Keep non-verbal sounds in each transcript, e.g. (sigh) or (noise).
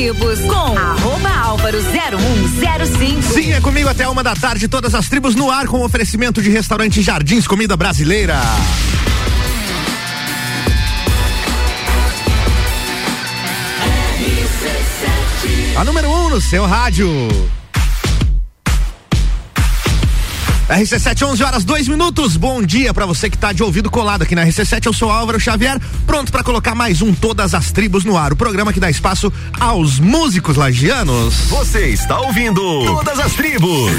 tribos com arroba álvaro 0105. Sim, é comigo até uma da tarde, todas as tribos no ar com oferecimento de restaurante Jardins Comida Brasileira. A número 1 um no seu rádio. RC7, 11 horas, 2 minutos. Bom dia para você que tá de ouvido colado aqui na RC7. Eu sou Álvaro Xavier, pronto para colocar mais um Todas as Tribos no ar. O programa que dá espaço aos músicos lagianos. Você está ouvindo Todas as Tribos.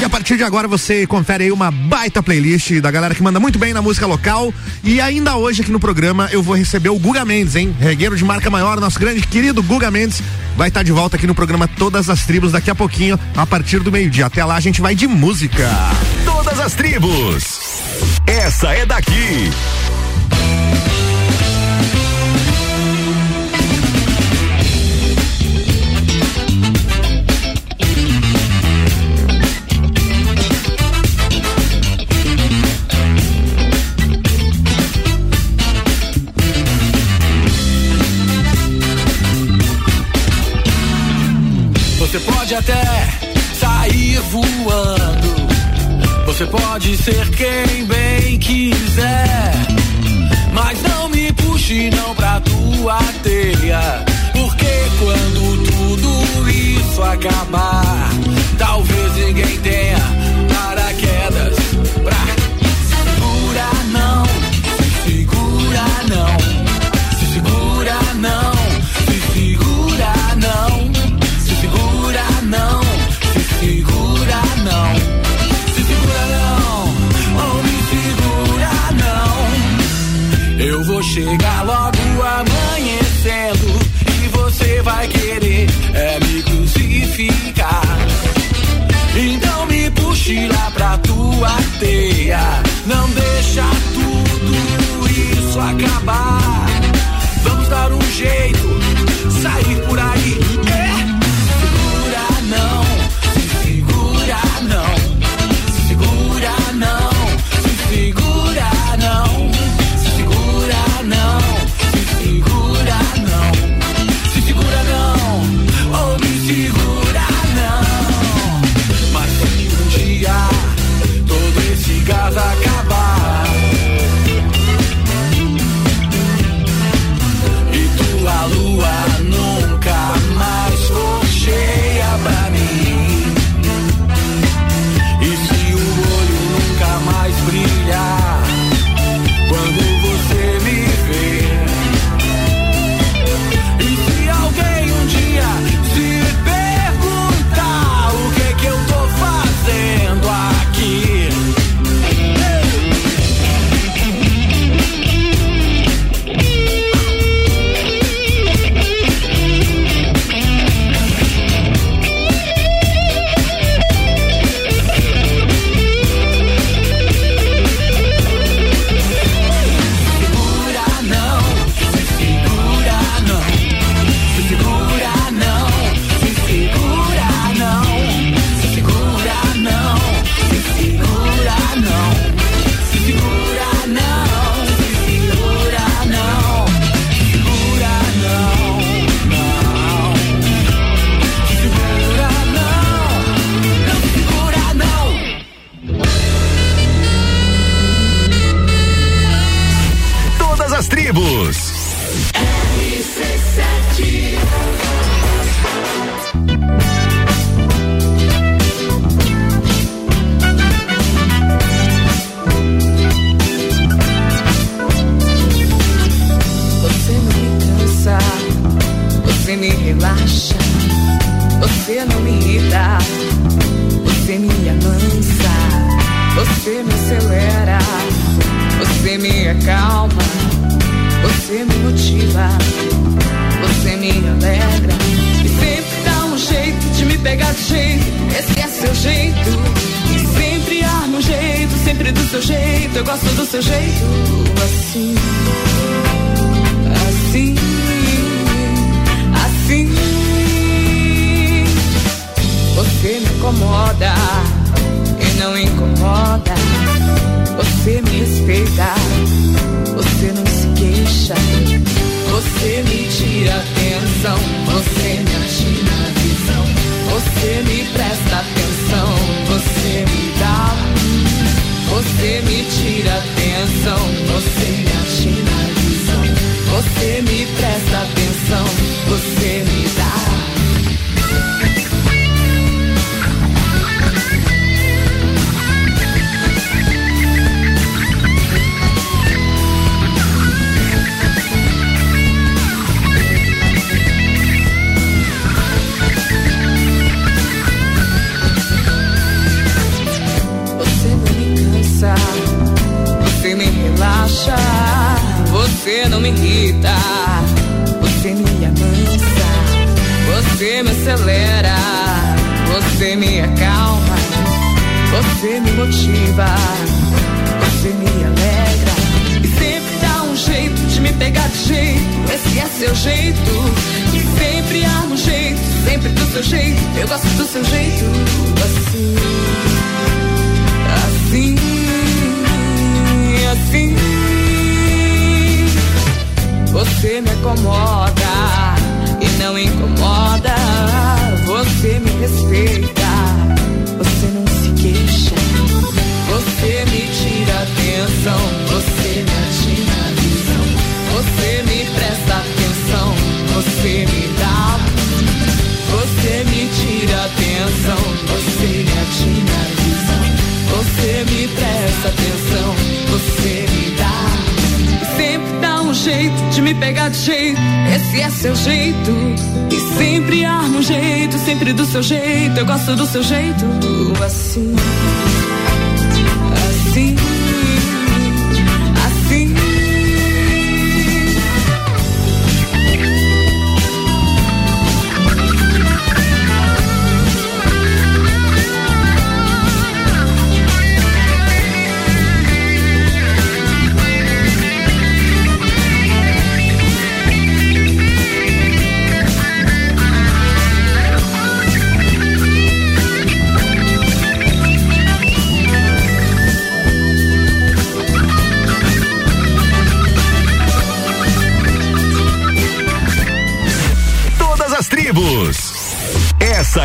E a partir de agora você confere aí uma baita playlist da galera que manda muito bem na música local. E ainda hoje aqui no programa eu vou receber o Guga Mendes, hein? Regueiro de marca maior, nosso grande querido Guga Mendes vai estar tá de volta aqui no programa Todas as Tribos daqui a pouquinho, a partir do meio-dia. Até lá a gente vai de música. Todas as tribos. Essa é daqui. Pode até sair voando. Você pode ser quem bem quiser. Mas não me puxe não pra tua teia. Porque quando tudo isso acabar, talvez ninguém tenha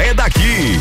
é daqui.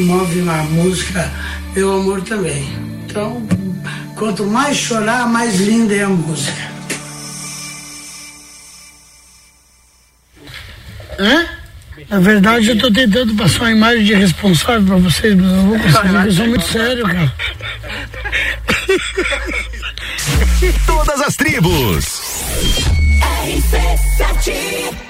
Que move na música meu amor também. Então, quanto mais chorar, mais linda é a música. Hã? Na verdade, eu tô tentando passar uma imagem de responsável pra vocês, mas eu não vou conseguir, eu sou muito sério, cara. Todas as tribos. RC7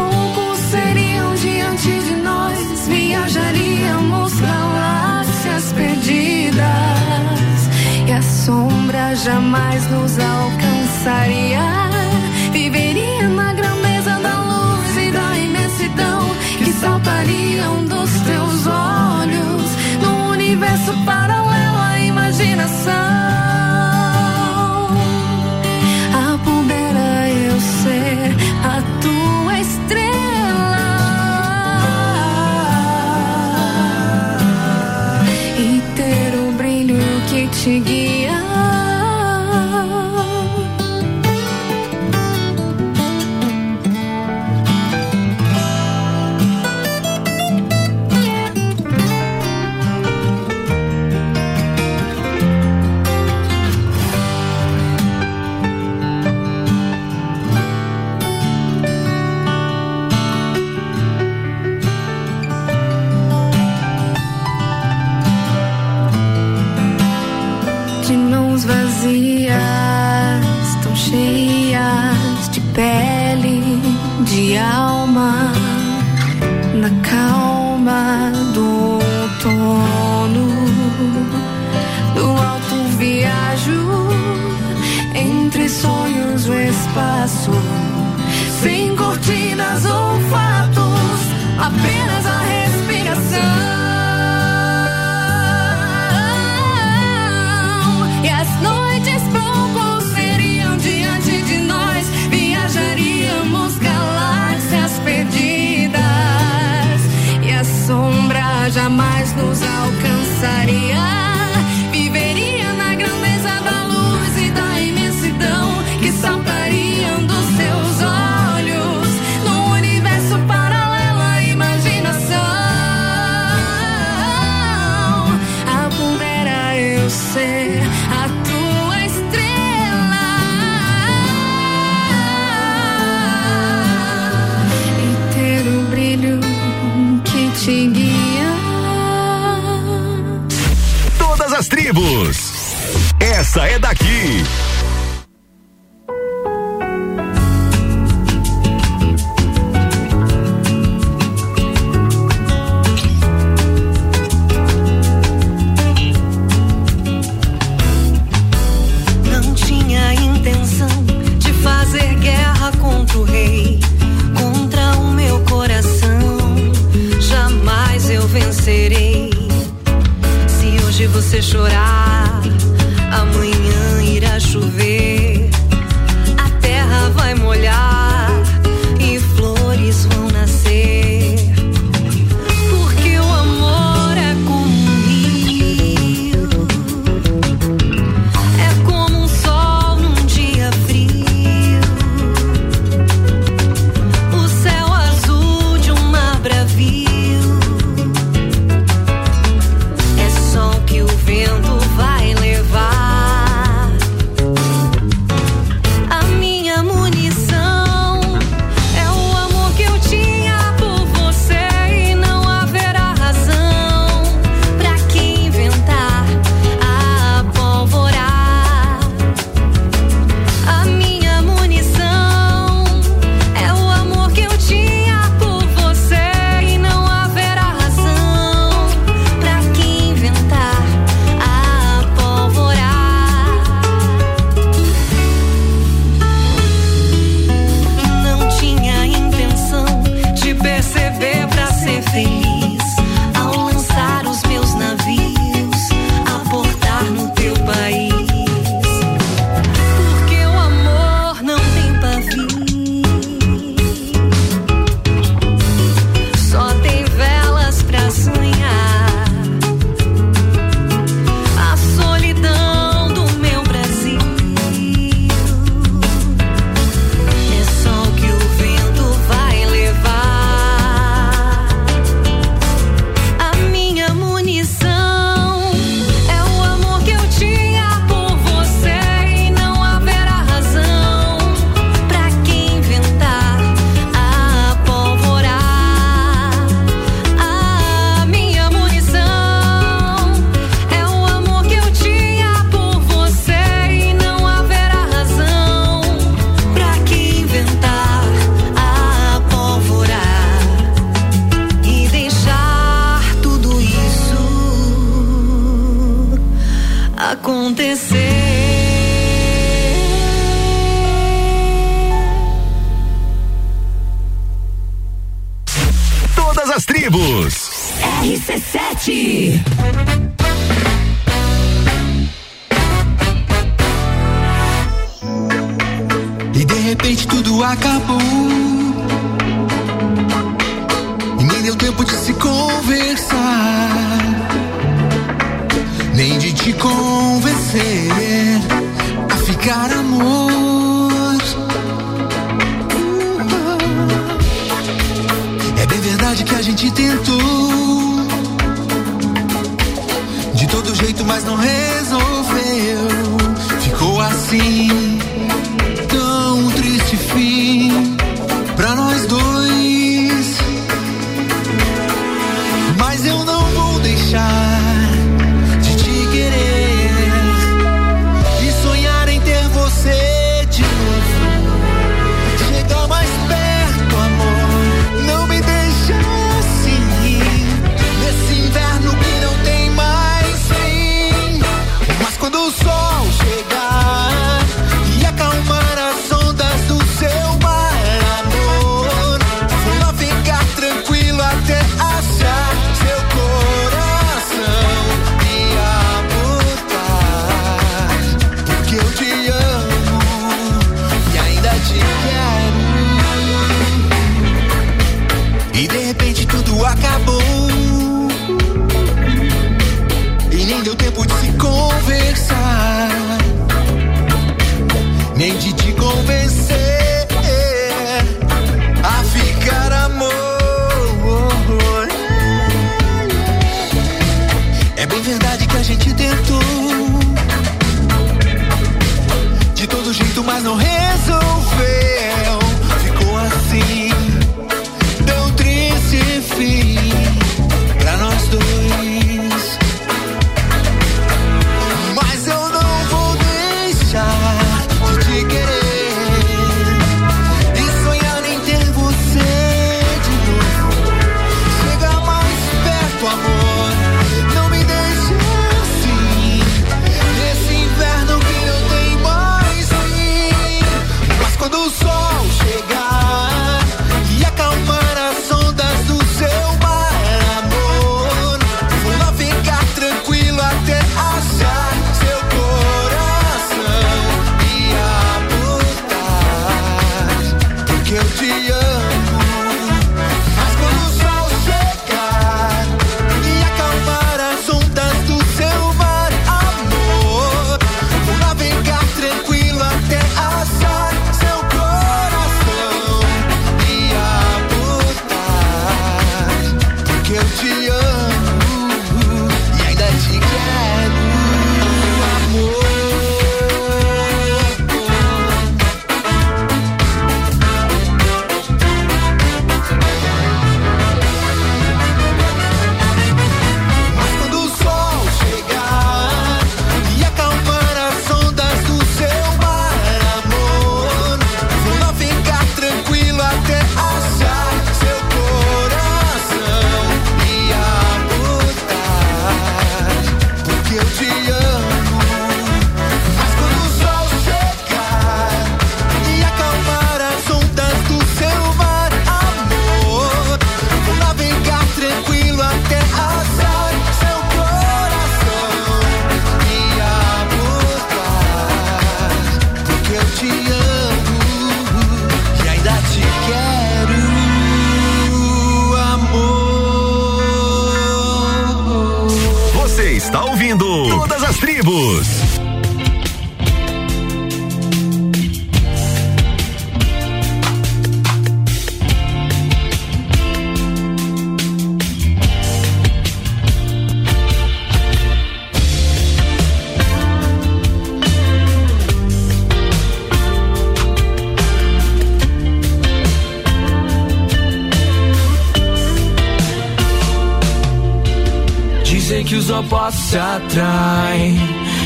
jamais nos alcançaria. Viveria na grandeza da luz e da imensidão que saltariam dos teus olhos no universo paralelo à imaginação. Ah, eu ser a tua estrela. E ter o brilho que te guia. apenas tribos. Essa é daqui.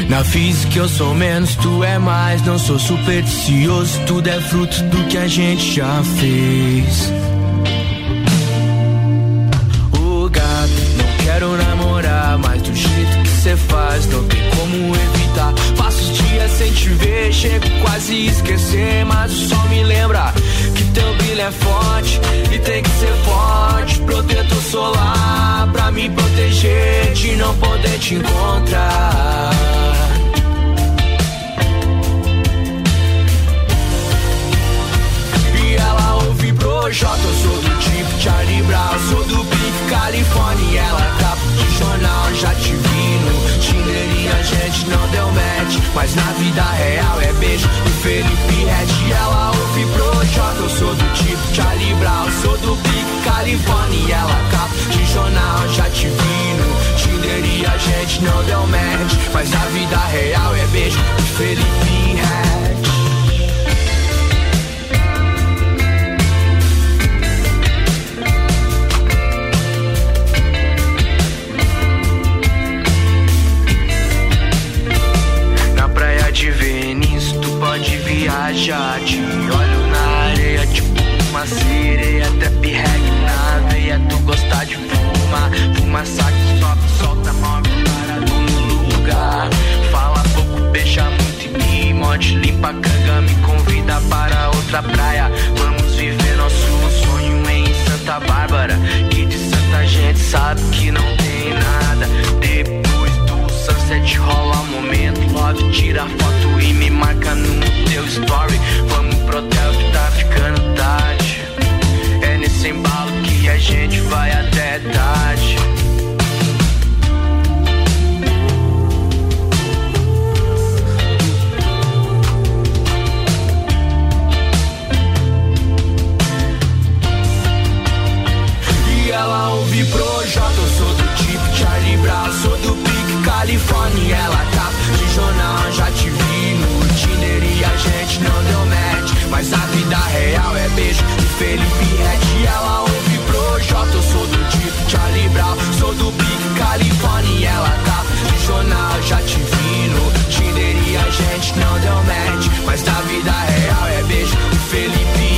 Na física eu sou menos, tu é mais. Não sou supersticioso, tudo é fruto do que a gente já fez. O gato, não quero namorar, mas do jeito que cê faz, não tem como evitar. Faço os dias sem te ver, chego quase esquecer, mas o sol me lembra que teu brilho é forte e tem que ser forte. Protetor solar pra me proteger de não poder te encontrar. Eu sou do tipo Charlie Brown, sou do Big California. E ela capa de jornal, já te vi no Tinder e a gente não deu match. Mas na vida real é beijo do Felipe Red. Ela ouve Projota, eu sou do tipo Charlie Brown, sou do Big California. E ela capa de jornal, já te vi no Tinder e a gente não deu match. Mas na vida real é beijo do Felipe Red. Te olho na areia tipo uma sereia Trap reggae na veia tu gostar de fumar Fuma saque, sobe, solta, move parado no lugar. Fala pouco, beija muito e me morde Limpa a canga, me convida para outra praia. Vamos viver nosso sonho em Santa Bárbara Que de Santa gente sabe que não tem nada. Depois do sunset rola momento Love, tira foto e me marca no story. Vamos pro hotel que tá ficando tarde É nesse embalo que a gente vai até tarde. E ela ouve Projota, eu sou do tipo Charlie Brown, sou do Pique Califórnia. Ela tá de jornal, já te vi a gente não deu match. Mas a vida real é beijo de Felipe Red. Ela ouve Projota, eu sou do tipo Charlie Brown, sou do Pique Califórnia. E ela tá de jornal, já te vi no Tinder e a gente não deu match. Mas a vida real é beijo de Felipe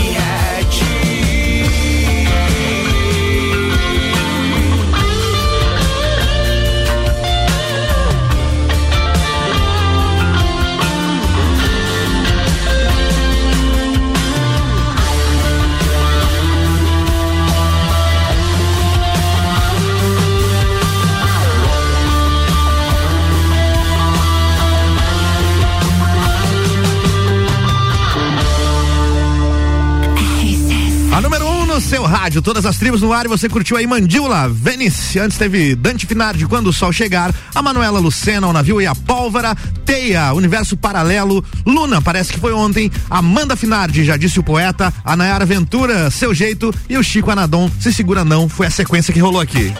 no seu rádio, todas as tribos no ar e você curtiu aí Mandíbula, Venice. Antes teve Dante Finardi, Quando o Sol Chegar, a Manuela Lucena, o navio e a pólvora, Teia, Universo Paralelo, Luna, parece que foi ontem, Amanda Finardi, já disse o poeta, a Nayara Ventura, Seu Jeito e o Chico Anadon, Se Segura Não, foi a sequência que rolou aqui.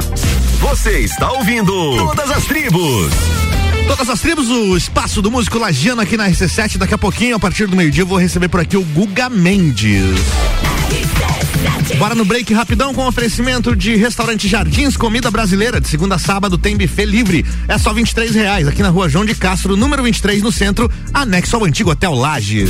Você está ouvindo Todas as Tribos. Todas as tribos, o espaço do músico Lagiano aqui na RC7. Daqui a pouquinho, a partir do meio-dia, eu vou receber por aqui o Guga Mendes. Bora no break rapidão com oferecimento de restaurante Jardins Comida Brasileira. De segunda a sábado tem buffet livre. É só 23 reais aqui na rua João de Castro, número 23, no centro, anexo ao antigo Hotel Lages.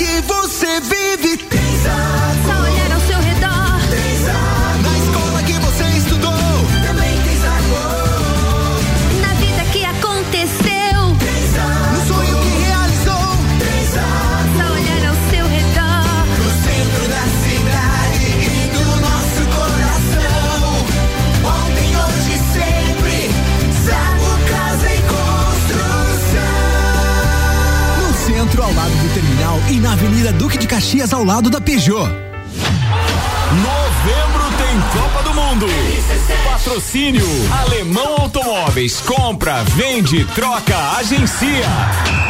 que você vive. Pensa. Só olhar ao seu redor. Pensa. Na escola que você estudou. Também tem sabor. Na vida que aconteceu. Pensa. No sonho que realizou. Pensa. Só olhar ao seu redor. No centro da cidade e do nosso coração. Ontem, hoje, sempre. Sago, casa e construção. No centro ao lado do terminal na Avenida Duque de Caxias ao lado da Peugeot. Novembro tem Copa do Mundo. Patrocínio Alemão Automóveis. Compra, vende, troca, agencia.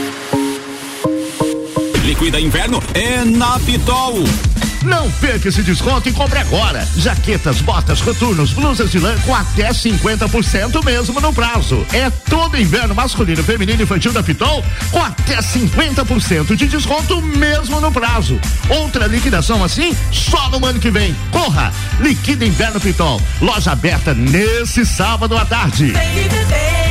liquida inverno é na Pitol. Não perca esse desconto e compre agora. Jaquetas, botas, coturnos, blusas de lã com até 50% mesmo no prazo. É todo inverno masculino, feminino e infantil da Pitol com até 50% de desconto mesmo no prazo. Outra liquidação assim só no ano que vem. Corra! Liquida Inverno Pitol. Loja aberta nesse sábado à tarde. Baby, baby.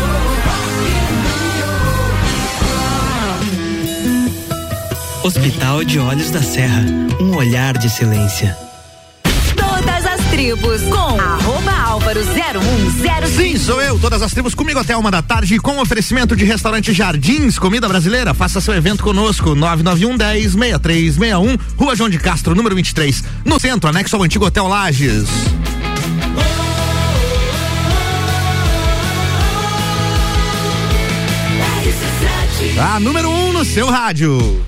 Hospital de Olhos da Serra, um olhar de excelência. Todas as tribos com arroba álvaro 0105. Sim, sou eu, todas as tribos comigo até uma da tarde com oferecimento de restaurante Jardins, comida brasileira. Faça seu evento conosco, 991 10 6361, Rua João de Castro, número 23, no centro, anexo ao antigo Hotel Lages. A número 1 um no seu rádio.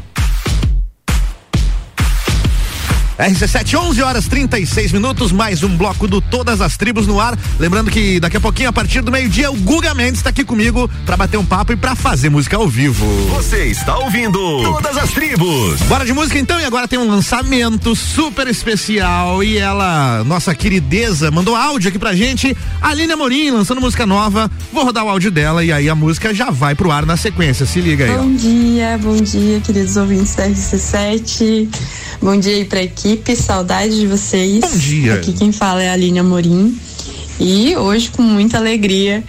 RC7, 11 horas 36 minutos, mais um bloco do Todas as Tribos no ar. Lembrando que daqui a pouquinho, a partir do meio-dia, o Guga Mendes está aqui comigo para bater um papo e para fazer música ao vivo. Você está ouvindo Todas as Tribos. Bora de música então, e agora tem um lançamento super especial. E ela, nossa querideza, mandou áudio aqui pra gente. Aline Amorim lançando música nova. Vou rodar o áudio dela e aí a música já vai pro ar na sequência. Se liga aí. ó. Bom dia, bom dia, queridos ouvintes da RC7. Bom dia aí pra equipe, saudade de vocês. Bom dia. Aqui quem fala é a Aline Amorim. E hoje, com muita alegria,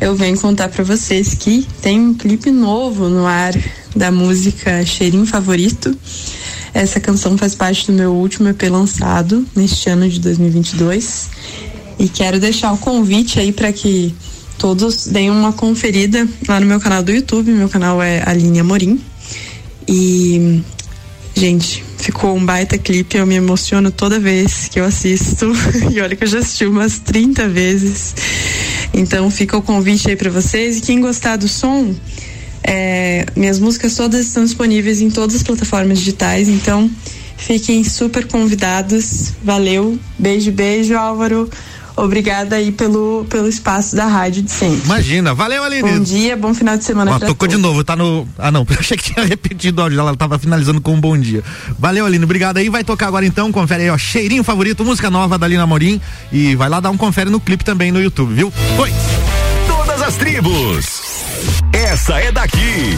eu venho contar pra vocês que tem um clipe novo no ar da música Cheirinho Favorito. Essa canção faz parte do meu último EP lançado neste ano de 2022. E quero deixar o convite aí para que todos deem uma conferida lá no meu canal do YouTube. Meu canal é Aline Amorim. E, gente, ficou um baita clipe. Eu me emociono toda vez que eu assisto. (laughs) E olha que eu já assisti umas 30 vezes. Então fica o convite aí para vocês. E quem gostar do som, é, minhas músicas todas estão disponíveis em todas as plataformas digitais. Então fiquem super convidados. Valeu. Beijo, beijo, Álvaro. Obrigada aí pelo, pelo espaço da rádio de sempre. Imagina, valeu, Aline. Bom dia, bom final de semana Ó, pra tocou de novo, tá no. Ah, não, (laughs) achei que tinha repetido o áudio ela tava finalizando com um bom dia. Valeu, Aline, obrigado aí. Vai tocar agora então, confere aí, ó, cheirinho favorito, música nova da Alina Morim. E vai lá dar um confere no clipe também no YouTube, viu? Foi. Todas as tribos. Essa é daqui.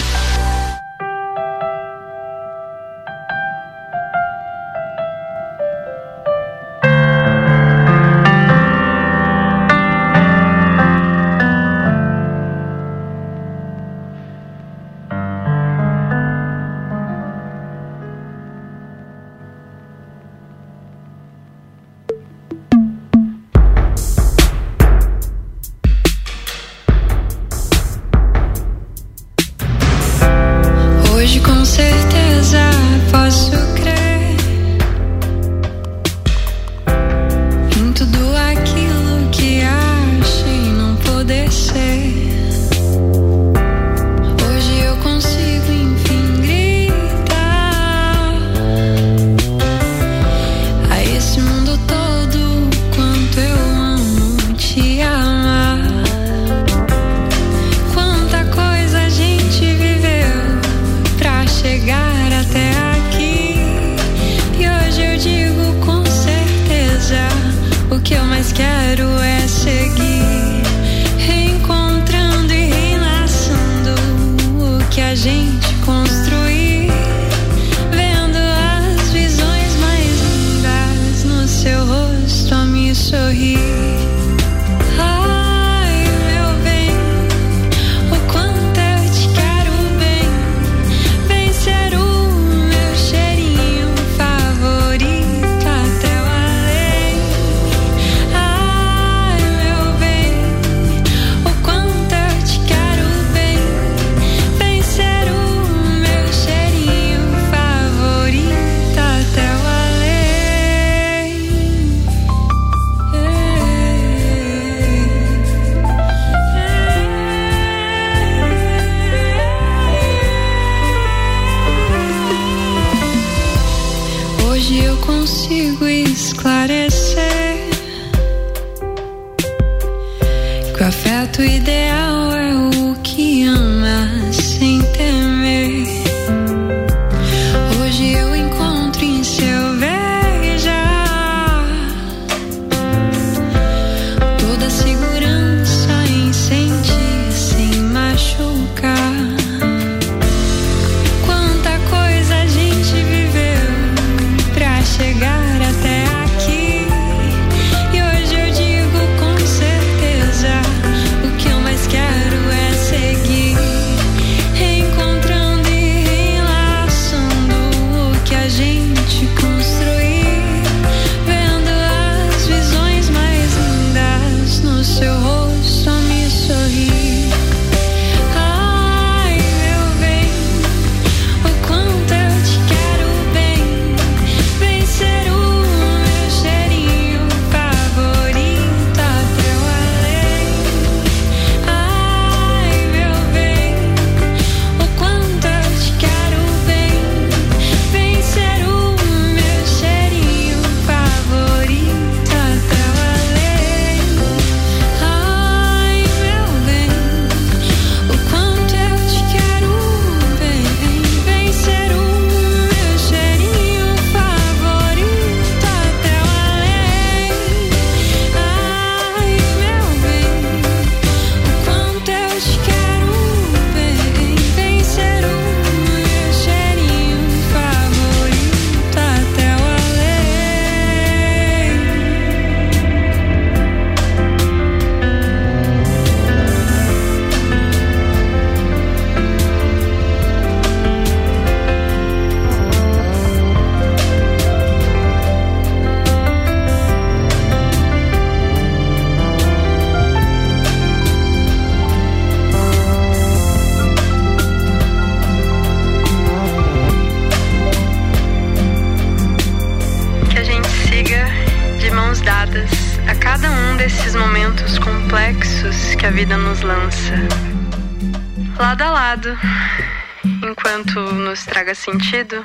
Sentido,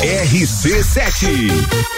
RC7.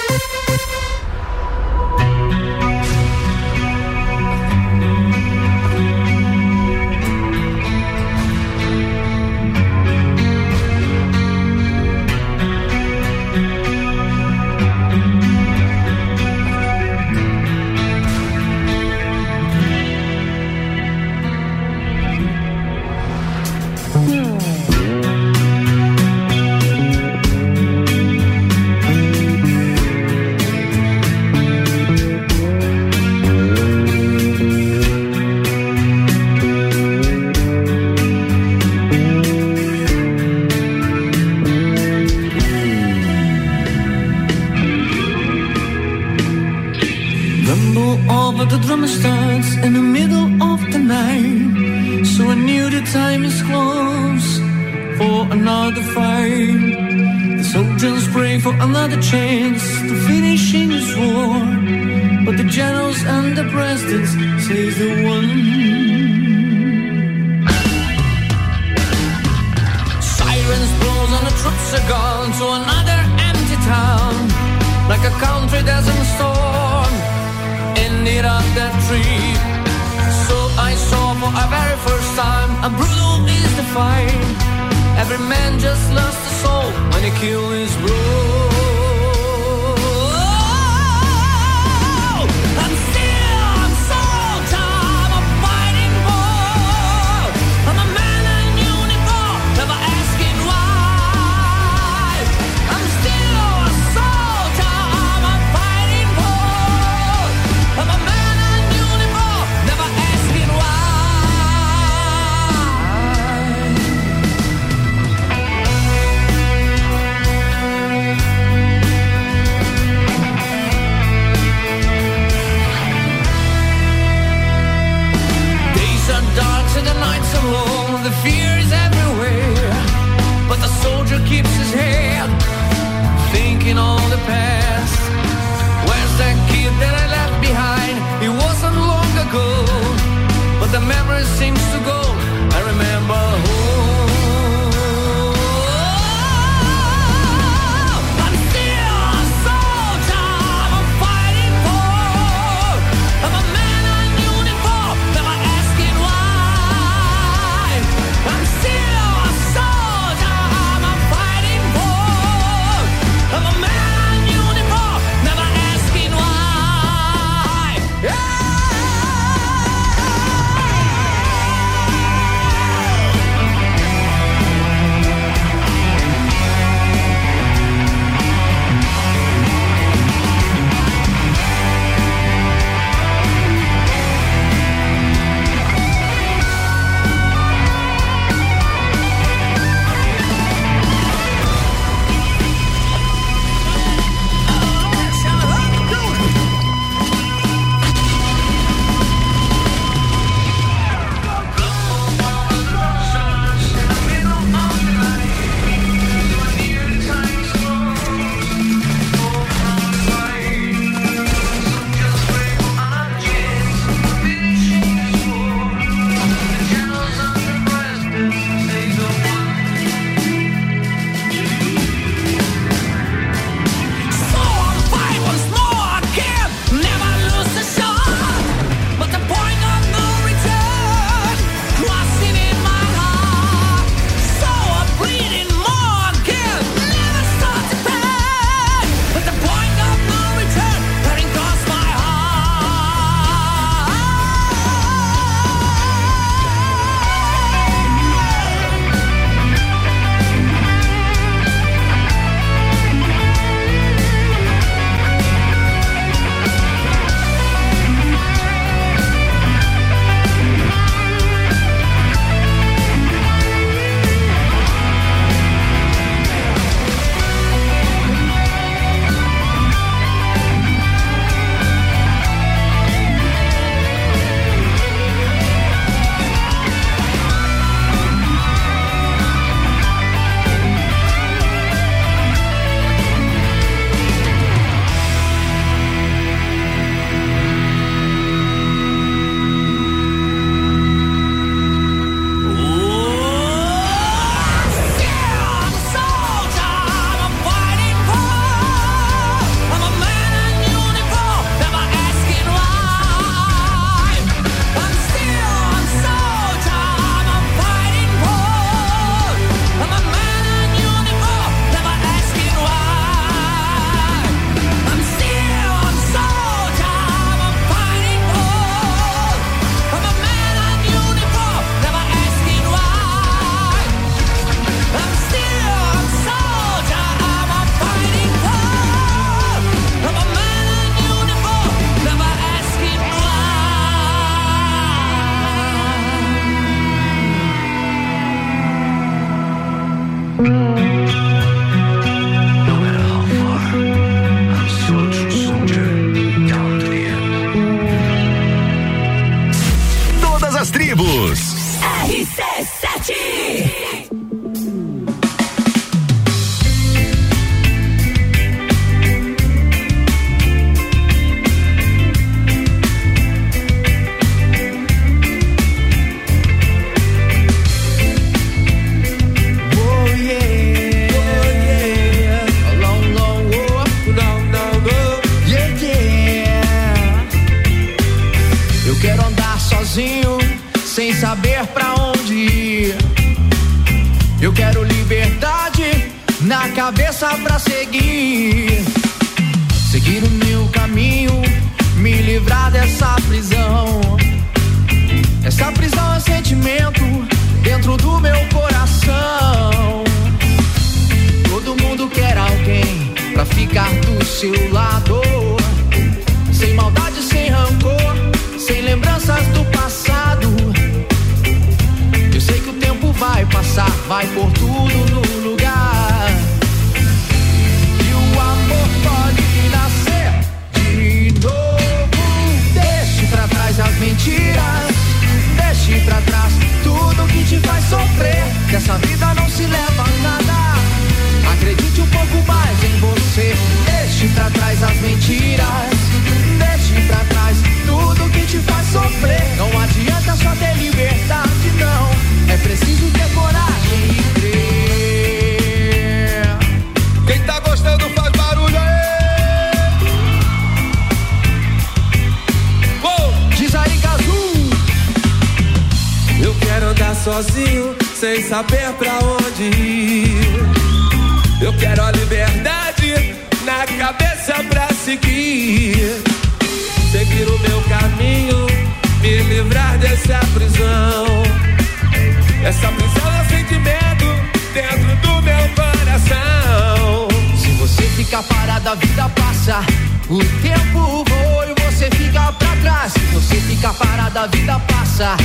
A vida passa. O tempo voa e você fica pra trás. Você ficar parado, a vida passa.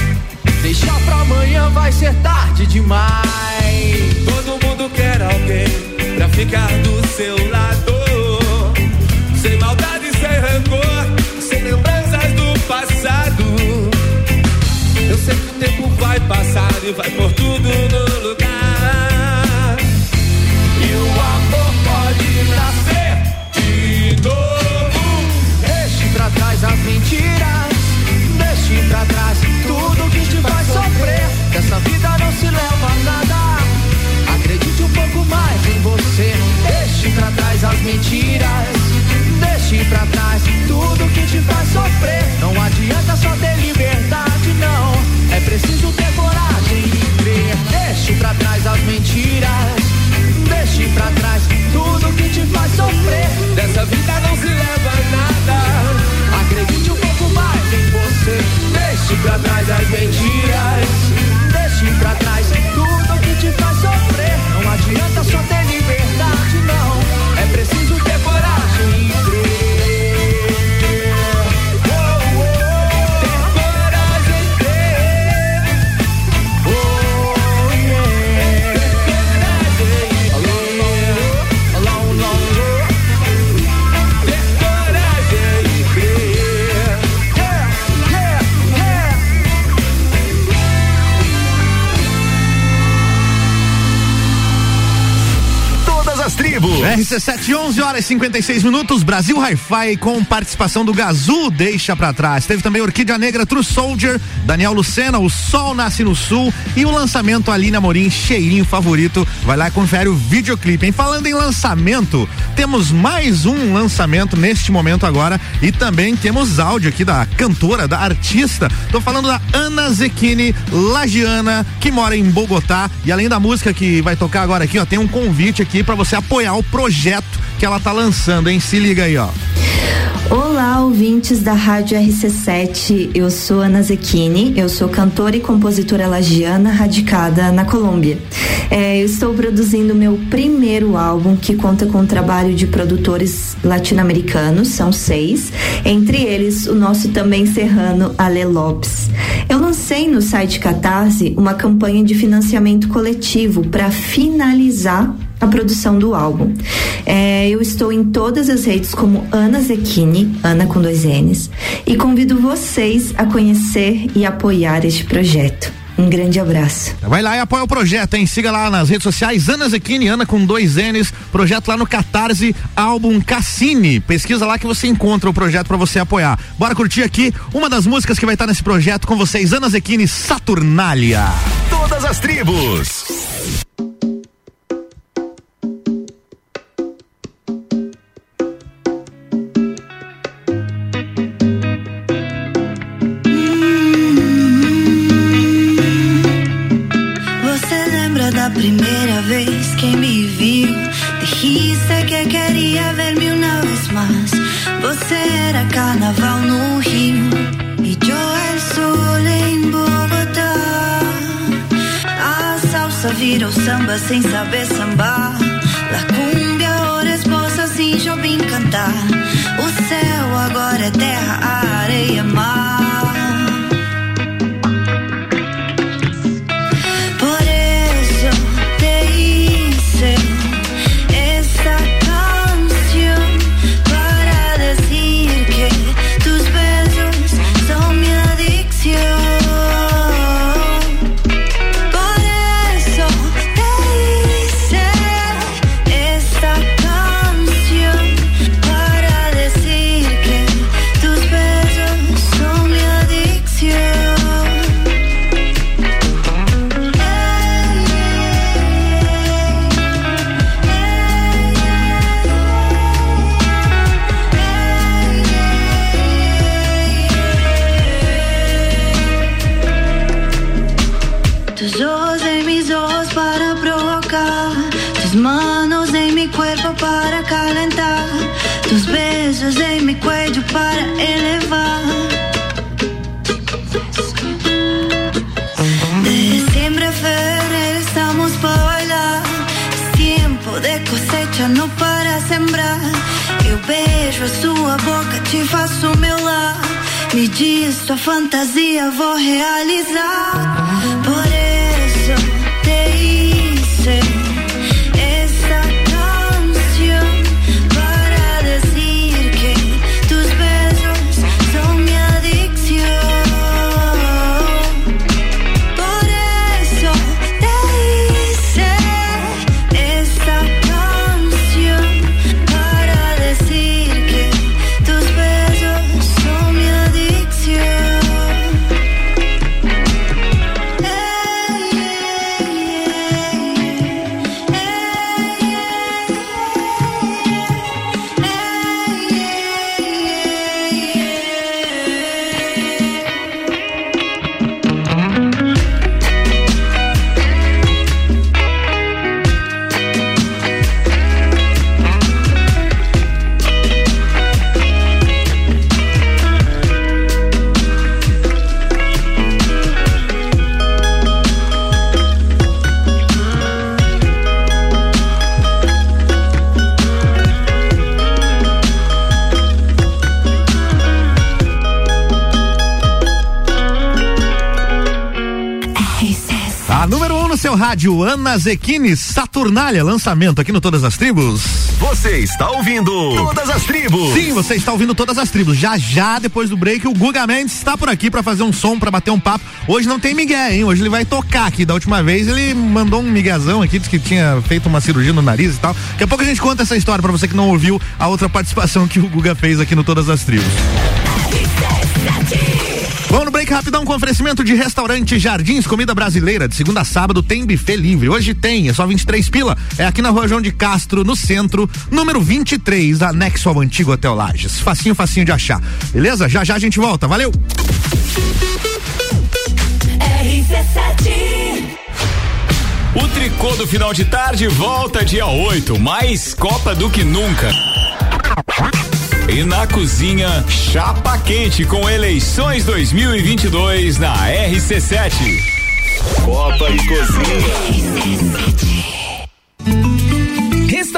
Deixa pra amanhã, vai ser tarde demais. Todo mundo quer alguém pra ficar do seu lado. Sem maldade, sem rancor, sem lembranças do passado. Eu sei que o tempo vai passar e vai pôr tudo no lugar. Mentiras. Deixe pra trás tudo que te faz sofrer. Que essa vida não se leva a nada. Acredite um pouco mais em você. Deixe pra trás as mentiras. Deixe pra trás tudo que te faz sofrer. Não adianta só ter liberdade, não. É preciso ter coragem e crer. Deixe pra trás as mentiras. Deixe pra trás tudo que te faz sofrer. Dessa vida não se leva nada. Pra trás as mentiras. Deixe pra trás tudo que te faz sofrer. Não adianta só ter RC7, 11 horas e 56 minutos. Brasil Hi-Fi com participação do Gazu, deixa pra trás. Teve também Orquídea Negra, True Soldier, Daniel Lucena, O Sol Nasce no Sul e o lançamento Alina Morim, cheirinho favorito. Vai lá e confere o videoclipe. Hein? Falando em lançamento, temos mais um lançamento neste momento agora e também temos áudio aqui da cantora, da artista. Tô falando da Ana Zequini, lagiana, que mora em Bogotá e além da música que vai tocar agora aqui, ó, tem um convite aqui pra você apoiar o projeto que ela tá lançando, hein? Se liga aí, ó. Olá, ouvintes da Rádio RC7. Eu sou Ana Zequini, eu sou cantora e compositora lagiana radicada na Colômbia. É, eu estou produzindo meu primeiro álbum que conta com o trabalho de produtores latino-americanos, são seis, entre eles o nosso também serrano Ale Lopes. Eu lancei no site Catarse uma campanha de financiamento coletivo para finalizar a produção do álbum. É, eu estou em todas as redes como Ana Zecchini, Ana com dois N's, e convido vocês a conhecer e apoiar este projeto. Um grande abraço. Vai lá e apoia o projeto, hein? Siga lá nas redes sociais, Ana Zequini, Ana com dois N's, projeto lá no Catarse, álbum Cassini. Pesquisa lá que você encontra o projeto para você apoiar. Bora curtir aqui uma das músicas que vai estar nesse projeto com vocês, Ana Zequini, Saturnália. Todas as tribos. Sem saber sambar. Rádio, Ana Zequini, Saturnália, lançamento aqui no Todas as Tribos. Você está ouvindo Todas as Tribos. Sim, você está ouvindo Todas as Tribos. Já já, depois do break, o Guga Mendes está por aqui para fazer um som, para bater um papo. Hoje não tem Miguel, hein? Hoje ele vai tocar aqui. Da última vez ele mandou um miguezão aqui, disse que tinha feito uma cirurgia no nariz e tal. Daqui a pouco a gente conta essa história para você que não ouviu a outra participação que o Guga fez aqui no Todas as Tribos. Break rapidão com oferecimento de restaurante Jardins Comida Brasileira. De segunda a sábado tem buffet livre. Hoje tem, é só 23 pila. É aqui na rua João de Castro, no centro, número 23, anexo ao antigo Hotel Lages. Facinho, facinho de achar. Beleza? Já já a gente volta. Valeu! O tricô do final de tarde volta dia 8, mais Copa do que nunca. E na cozinha, chapa quente com eleições 2022 na RC7. Copa e Cozinha.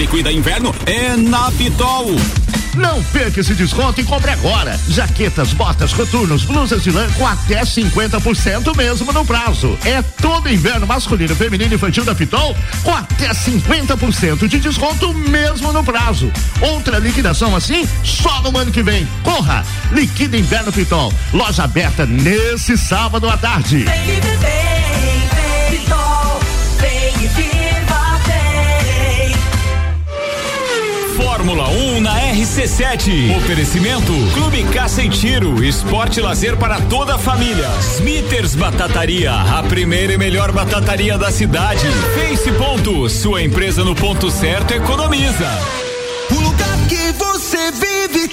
Liquida Inverno é na Pitol. Não perca esse desconto e compre agora. Jaquetas, botas, coturnos, blusas de lã com até 50% mesmo no prazo. É todo inverno masculino, feminino e infantil da Pitol com até 50% de desconto mesmo no prazo. Outra liquidação assim só no ano que vem. Corra! Liquida Inverno Pitol. Loja aberta nesse sábado à tarde. Vem e Fórmula 1 na RC7. Oferecimento Clube Caça e Tiro, esporte lazer para toda a família. Smithers Batataria, a primeira e melhor batataria da cidade. Face Ponto, sua empresa no ponto certo economiza. O lugar que você vive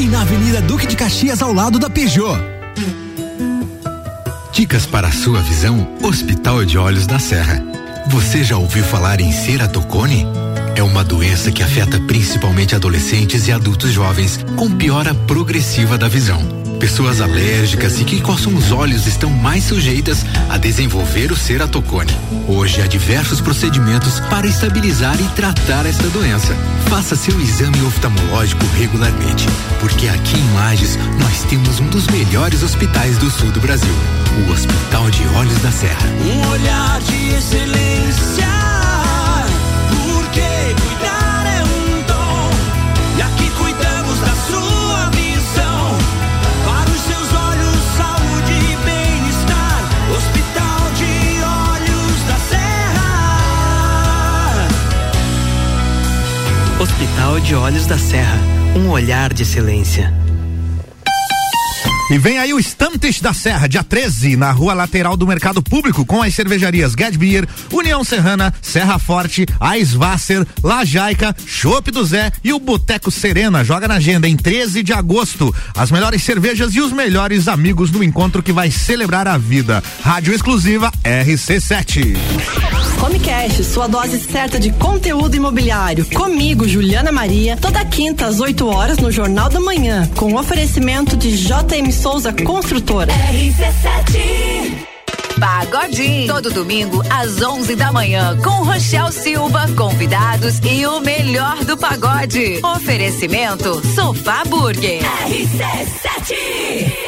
e na Avenida Duque de Caxias, ao lado da Peugeot. Dicas para a sua visão, Hospital de Olhos da Serra. Você já ouviu falar em ceratocone? É uma doença que afeta principalmente adolescentes e adultos jovens, com piora progressiva da visão. Pessoas alérgicas e que coçam os olhos estão mais sujeitas a desenvolver o ceratocone. Hoje há diversos procedimentos para estabilizar e tratar esta doença. Faça seu exame oftalmológico regularmente, porque aqui em Lages nós temos um dos melhores hospitais do sul do Brasil, o Hospital de Olhos da Serra. Um olhar de excelência. Porque cuidar Hospital de Olhos da Serra. Um olhar de excelência. E vem aí o Estantes da Serra, dia 13, na rua lateral do Mercado Público, com as cervejarias Get Beer, União Serrana, Serra Forte, Aisvasser, Lajaica, Chopp do Zé e o Boteco Serena. Joga na agenda em 13 de agosto. As melhores cervejas e os melhores amigos no encontro que vai celebrar a vida. Rádio exclusiva RC7. Homecast, sua dose certa de conteúdo imobiliário. Comigo, Juliana Maria, toda quinta às 8 horas no Jornal da Manhã, com oferecimento de JM Souza Construtora. RC7. Pagodinho. Todo domingo às 11 da manhã com Rochel Silva, convidados e o melhor do pagode. Oferecimento Sofá Burger. RC7.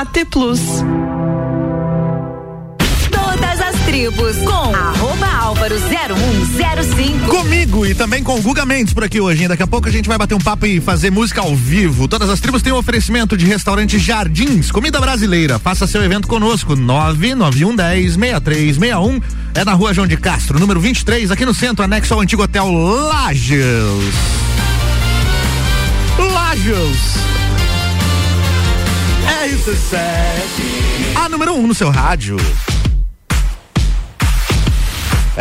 AT Plus. Todas as tribos com arroba Álvaro 0105. Comigo e também com o Guga Mendes por aqui hoje. hein? Daqui a pouco a gente vai bater um papo e fazer música ao vivo. Todas as tribos têm um oferecimento de restaurante Jardins, comida brasileira. Faça seu evento conosco. 99110 6361. É na rua João de Castro, número 23, aqui no centro, anexo ao antigo hotel Lages. Lages. RC7. A número 1 um no seu rádio.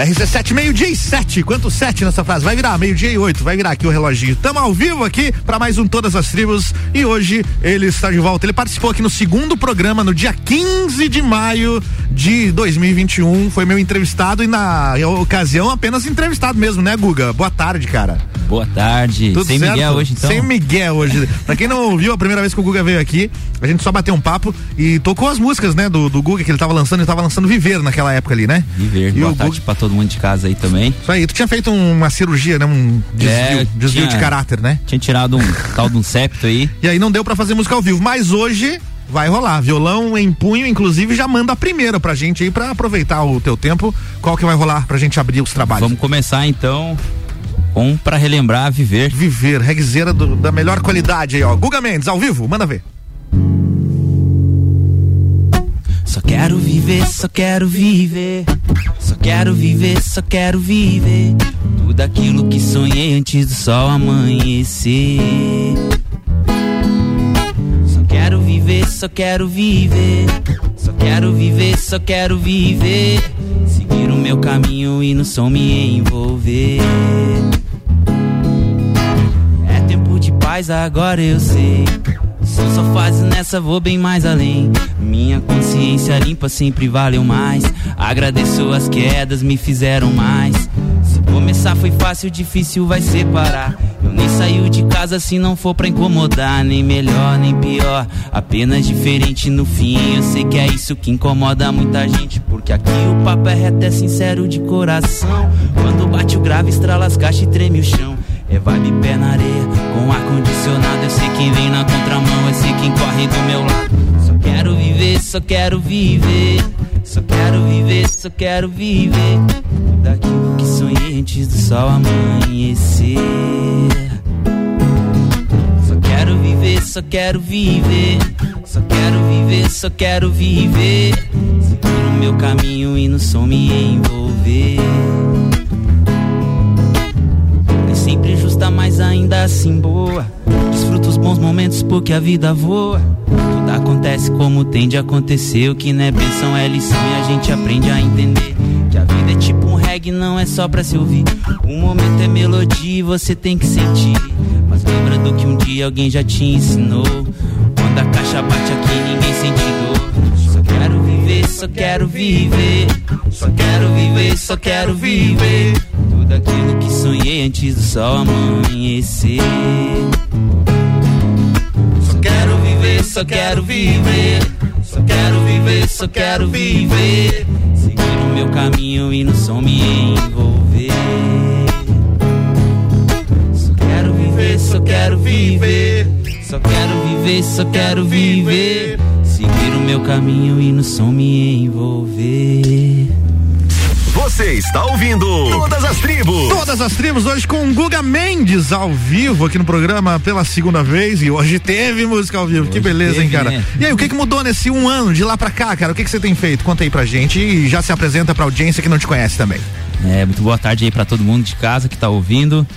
RC7, meio-dia e sete. Quanto sete nessa frase? Vai virar meio-dia e oito. Vai virar aqui o reloginho. Tamo ao vivo aqui para mais um Todas as Tribos. E hoje ele está de volta. Ele participou aqui no segundo programa no dia 15 de maio de 2021. Foi meu entrevistado e na ocasião apenas entrevistado mesmo, né, Guga? Boa tarde, cara. Boa tarde. Tudo Sem certo? Miguel hoje, então. Sem Miguel hoje. pra quem não ouviu, a primeira vez que o Guga veio aqui, a gente só bateu um papo e tocou as músicas, né, do, do Guga que ele tava lançando. Ele tava lançando Viver naquela época ali, né? Viver. E Boa o tarde pra todo mundo de casa aí também. Isso aí. Tu tinha feito uma cirurgia, né? Um desvio, É, desvio tinha- de caráter, né? Tinha tirado um (laughs) tal de um septo aí. E aí não deu pra fazer música ao vivo. Mas hoje vai rolar. Violão em punho, inclusive, já manda a primeira pra gente aí pra aproveitar o teu tempo. Qual que vai rolar pra gente abrir os trabalhos? Vamos começar então com pra relembrar viver. Viver, reguezeira do- da melhor qualidade aí, ó. Guga Mendes, ao vivo, manda ver. Só quero viver, só quero viver. Só quero viver, só quero viver. Tudo aquilo que sonhei antes do sol amanhecer. Só quero viver, só quero viver. Só quero viver, só quero viver. Seguir o meu caminho e no som me envolver. É tempo de paz, agora eu sei. São só fases nessa, vou bem mais além. Minha consciência limpa sempre valeu mais. Agradeço as quedas, me fizeram mais. Se começar foi fácil, difícil vai separar. Eu nem saio de casa se não for pra incomodar. Nem melhor, nem pior. Apenas diferente no fim. Eu sei que é isso que incomoda muita gente. Porque aqui o papo é reto, é sincero de coração. Quando bate o grave, estrala as caixas e treme o chão. É vibe pé na areia, com ar condicionado. Eu sei quem vem na contramão, eu sei quem corre do meu lado. Só quero viver, só quero viver. Só quero viver, só quero viver. Tudo aquilo que sonhei antes do sol amanhecer. Só quero viver, só quero viver. Só quero viver, só quero viver. Seguir o meu caminho e no som me envolver. Ainda assim boa. Desfruta os bons momentos porque a vida voa. Tudo acontece como tem de acontecer. O que não é bênção é lição e a gente aprende a entender. Que a vida é tipo um reggae, não é só pra se ouvir. Um momento é melodia e você tem que sentir. Mas lembra do que um dia alguém já te ensinou. Quando a caixa bate aqui, ninguém sente dor. Só quero viver, só quero viver. Só quero viver, só quero viver. Tudo aquilo que sonhei antes do sol amanhecer. Só quero viver, só quero viver. Só quero viver, só quero viver. Seguir o meu caminho e no som me envolver. Só quero viver, só quero viver. Só quero viver, só quero viver. Seguir o meu caminho e no som me envolver. Você está ouvindo Todas as Tribos. Todas as tribos hoje com Guga Mendes ao vivo aqui no programa pela segunda vez e hoje teve música ao vivo. que beleza, hein, teve, cara? né? E aí, o que que mudou nesse um ano de lá pra cá, cara? O que que você tem feito? Conta aí pra gente e já se apresenta pra audiência que não te conhece também. É, muito boa tarde aí pra todo mundo de casa que tá ouvindo.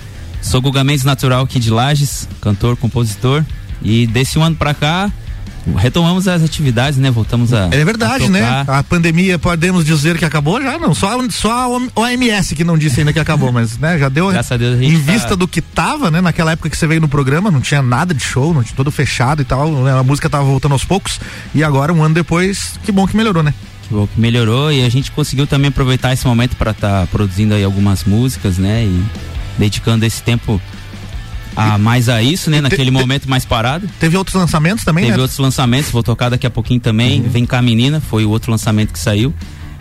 Sou Guga Mendes Natural aqui de Lages, cantor, compositor. E desse um ano pra cá, retomamos as atividades, né? Voltamos a. É verdade, a né? A pandemia podemos dizer que acabou já, não. Só, só a OMS que não disse ainda que acabou, mas né, já deu Graças a Deus a gente em tá- vista do que tava, né? Naquela época que você veio no programa, não tinha nada de show, não tinha tudo fechado e tal. né, A música tava voltando aos poucos. E agora, um ano depois, que bom que melhorou, né? Que bom que melhorou e a gente conseguiu também aproveitar esse momento para estar produzindo aí algumas músicas, né? E dedicando esse tempo a mais a isso, né? Naquele momento mais parado. Teve outros lançamentos também, Teve né? outros lançamentos, vou tocar daqui a pouquinho também. Vem cá menina, foi o outro lançamento que saiu.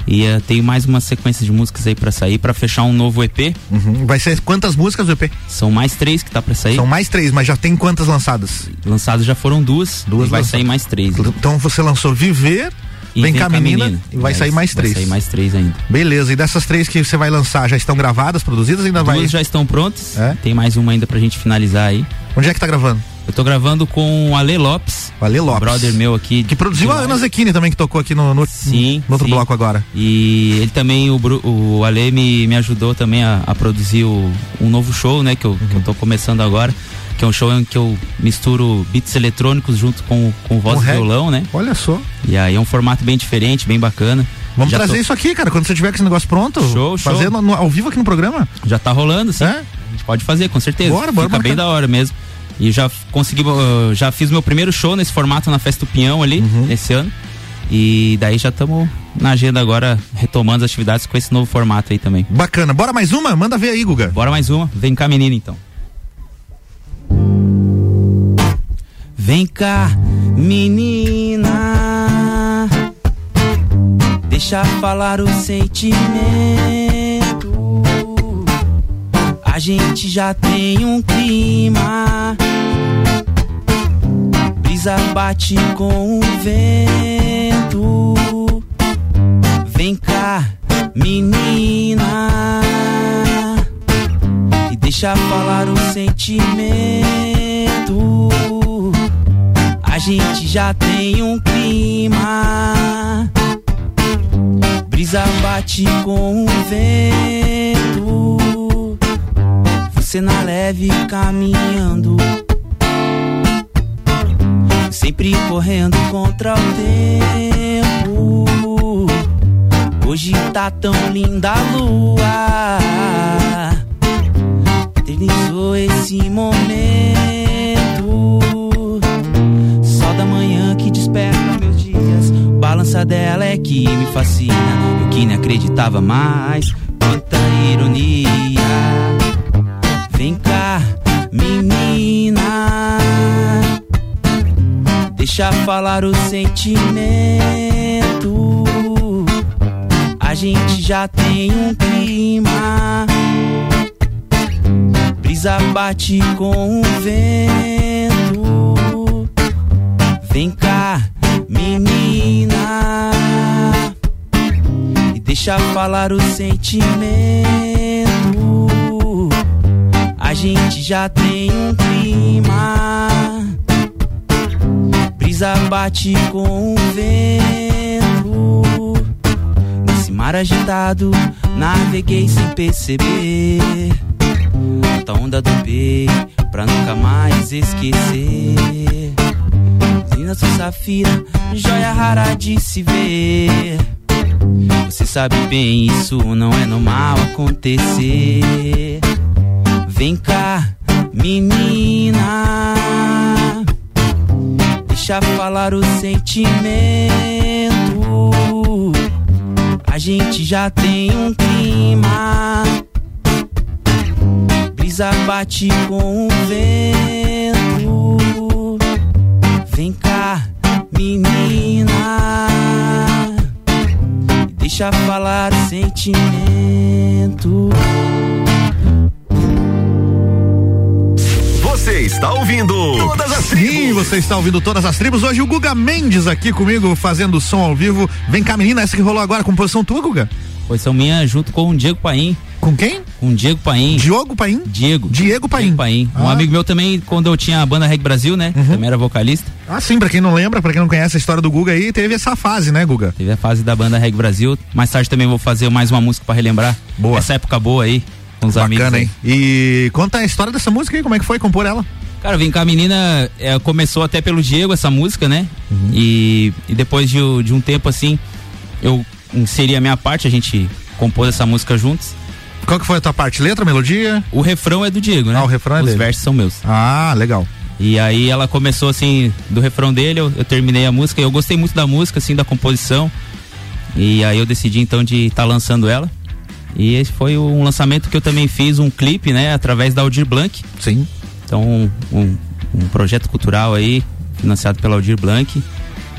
E eh, tem mais uma sequência de músicas aí pra sair, pra fechar um novo EP. Uhum. Vai ser quantas músicas do EP? São mais três que tá pra sair. São mais três, mas já tem quantas lançadas? Lançadas já foram duas, Duas e vai lançadas. sair mais três. Então você lançou Viver, E Vem, cá, menina, e vai É sair mais três. Vai sair mais três ainda. Beleza, e dessas três que você vai lançar já estão gravadas, produzidas, ainda vai. Duas já estão prontas. É? Tem mais uma ainda pra gente finalizar aí. Onde é que tá gravando? Eu tô gravando com o Ale Lopes. O Ale Lopes. Brother meu aqui. Que produziu a Ana Zequini também, que tocou aqui no, no, Sim, no outro sim. bloco agora. E ele também, o, o Ale me, me ajudou também a, a produzir o, um novo show, né? Que eu, que eu tô começando agora. Que é um show em que eu misturo beats eletrônicos junto com, com voz Com e violão, né? Olha só. E aí é um formato bem diferente, bem bacana. Vamos Já trazer tô- isso aqui, cara, quando você tiver com esse negócio pronto. Show, show. Fazer no- no- ao vivo aqui no programa. Já tá rolando, sim. A gente pode fazer, com certeza. Bora, bora Fica bem da hora mesmo. E já consegui, uh, já fiz meu primeiro show nesse formato na Festa do Pinhão ali, Uhum. esse ano. E daí já estamos na agenda agora, retomando as atividades com esse novo formato aí também. Bacana. Bora mais uma? Manda ver aí, Guga. Bora mais uma. Vem cá, menina, então. Vem cá, menina. Deixa falar o sentimento. A gente já tem um clima. Brisa bate com o vento. Vem cá, menina. E deixa falar o sentimento. Gente já tem um clima. Brisa bate com o vento. Você na leve caminhando. Sempre correndo contra o tempo. Hoje tá tão linda a lua. Eternizou esse momento. Balança dela é que me fascina. Eu que nem acreditava mais. Quanta ironia. Vem cá, menina. Deixa falar o sentimento. A gente já tem um clima. Brisa bate com o vento. Vem cá, menina. E deixa falar o sentimento. A gente já tem um clima. Brisa bate com o vento. Nesse mar agitado, naveguei sem perceber. Alta onda do B, pra nunca mais esquecer. Safira, joia rara de se ver. Você sabe bem, isso não é normal acontecer. Vem cá, menina. Deixa falar o sentimento. A gente já tem um clima. Brisa bate com o vento. Vem cá, menina. Deixa falar o sentimento. Você está ouvindo Todas as Sim, você está ouvindo todas as tribos. Hoje o Guga Mendes aqui comigo fazendo som ao vivo. Vem cá, menina, essa que rolou agora, composição tua, Guga? Composição minha junto com o Diego Paim. Com quem? Com Diego Paim. Diogo Paim? Diego. Diego Paim. Diego Paim. Um Ah. amigo meu também, quando eu tinha a banda Reg Brasil, né? Também era vocalista. Ah, sim, pra quem não lembra, pra quem não conhece a história do Guga aí, teve essa fase, né, Guga? Teve a fase da banda Reg Brasil. Mais tarde também vou fazer mais uma música pra relembrar. Boa. Essa época boa aí, com os amigos. Bacana, aí. hein? E conta a história dessa música aí, como é que foi compor ela? Cara, Vem cá menina, é, começou até pelo Diego essa música, né? E, e depois de, de um tempo assim, eu inseri a minha parte, a gente compôs essa música juntos. Qual que foi a tua parte? Letra, melodia? O refrão é do Diego, né? Ah, o refrão é Os dele. versos são meus. Ah, legal. E aí ela começou assim, do refrão dele, eu, eu terminei a música, eu gostei muito da música, assim, da composição. E aí eu decidi então de estar lançando ela. E esse foi um lançamento que eu também fiz um clipe, né, através da Aldir Blanc. Sim. Então, um, um, um projeto cultural aí, financiado pela Aldir Blanc.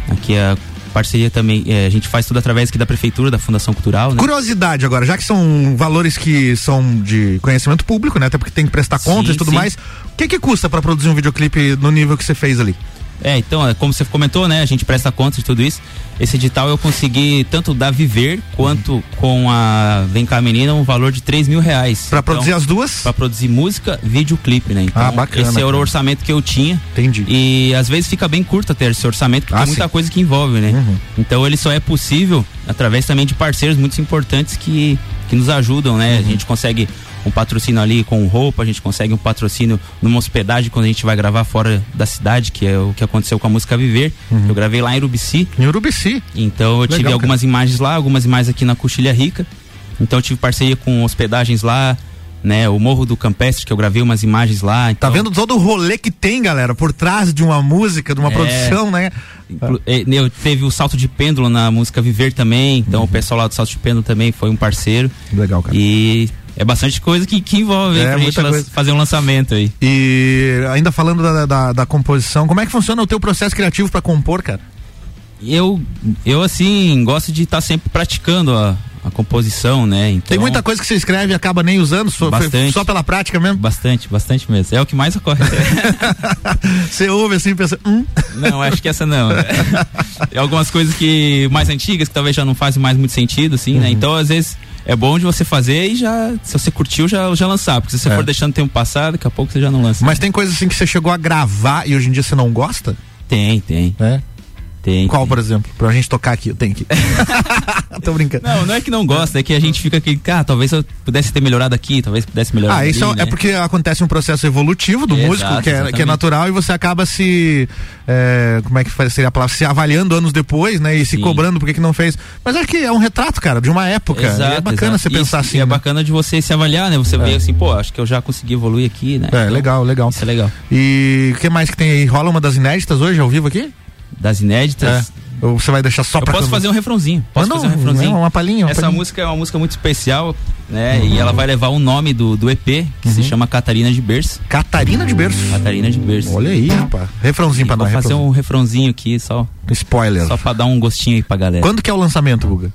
Aqui a parceria também, é, a gente faz tudo através aqui da prefeitura, da Fundação Cultural, né? Curiosidade agora, já que são valores que são de conhecimento público, né? Até porque tem que prestar contas Sim, e tudo sim. mais. O que que custa pra produzir um videoclipe no nível que você fez ali? É, então, é, como você comentou, né? A gente presta conta de tudo isso. Esse edital eu consegui tanto da Viver quanto com a Vem Cá Menina um valor de 3 mil reais. Pra produzir as duas? Pra produzir música, vídeo, clipe, né? Então, Ah, bacana, Esse era cara. o orçamento que eu tinha. Entendi. E às vezes fica bem curto até esse orçamento, porque Ah, tem muita sim. coisa que envolve, né? Uhum. Então ele só é possível através também de parceiros muito importantes que, que nos ajudam, né? Uhum. A gente consegue um patrocínio ali com roupa, a gente consegue um patrocínio numa hospedagem quando a gente vai gravar fora da cidade, que é o que aconteceu com a música Viver. Eu gravei lá em Urubici. Em Urubici. Então eu tive Legal, algumas imagens lá, algumas imagens aqui na Coxilha Rica. Então eu tive parceria com hospedagens lá, né? O Morro do Campestre, que eu gravei umas imagens lá. Tá Então, vendo todo o rolê que tem, galera, por trás de uma música, de uma É. produção, né? Inclu- eh, Eu teve o salto de pêndulo na música Viver também, então o pessoal lá do salto de pêndulo também foi um parceiro. Legal, cara. E é bastante coisa que, que envolve É, aí pra gente fazer um lançamento aí. E ainda falando da, da, da composição, como é que funciona o teu processo criativo pra compor, cara? Eu, eu assim, gosto de estar sempre praticando a, a composição, né? Então, Tem muita coisa que você escreve e acaba nem usando, só, Bastante. só pela prática mesmo? Bastante, bastante mesmo. É o que mais ocorre. (laughs) Você ouve assim e pensa, hum, Não, acho que essa não. (laughs) Tem algumas coisas que mais antigas que talvez já não fazem mais muito sentido, assim, Uhum. né? Então, às vezes, é bom de você fazer e já, se você curtiu, já, já lançar. Porque se você É. for deixando tempo passar, daqui a pouco você já não lança. mas tem coisas assim que você chegou a gravar e hoje em dia você não gosta? Tem, tem. É? Tem. Qual, por exemplo? Pra gente tocar aqui, eu tenho que. (laughs) Tô brincando. Não, não é que não gosta, é que a gente fica aqui, cara, talvez eu pudesse ter melhorado aqui, talvez pudesse melhorar Ah, ali, isso é- né? é porque acontece um processo evolutivo do Exato, músico, que é, que é natural, e você acaba se. é, como é que seria a palavra? Se avaliando anos depois, né? E se cobrando porque que não fez. Mas acho que é um retrato, cara, de uma época. E é bacana exato. você pensar Isso, assim. É né? bacana de você se avaliar, né? Você vê assim, pô, acho que eu já consegui evoluir aqui, né? É, legal, legal. Isso é legal. E o que mais que tem aí? Rola uma das inéditas hoje, ao vivo aqui? Das inéditas? É. Ou você vai deixar só eu pra posso fazer um refrãozinho. Posso Manda fazer um refrãozinho? é, uma palhinha, Essa palhinha. música é uma música muito especial, né? E ela vai levar o nome do, do EP, que se chama Catarina de Berço. Catarina de Berço? Catarina de Berço. Olha aí, rapaz. Refrãozinho pra Vou nós. fazer refrãozinho. um refrãozinho aqui, só. Spoiler. Só pra dar um gostinho aí pra galera. Quando que é o lançamento, Guga?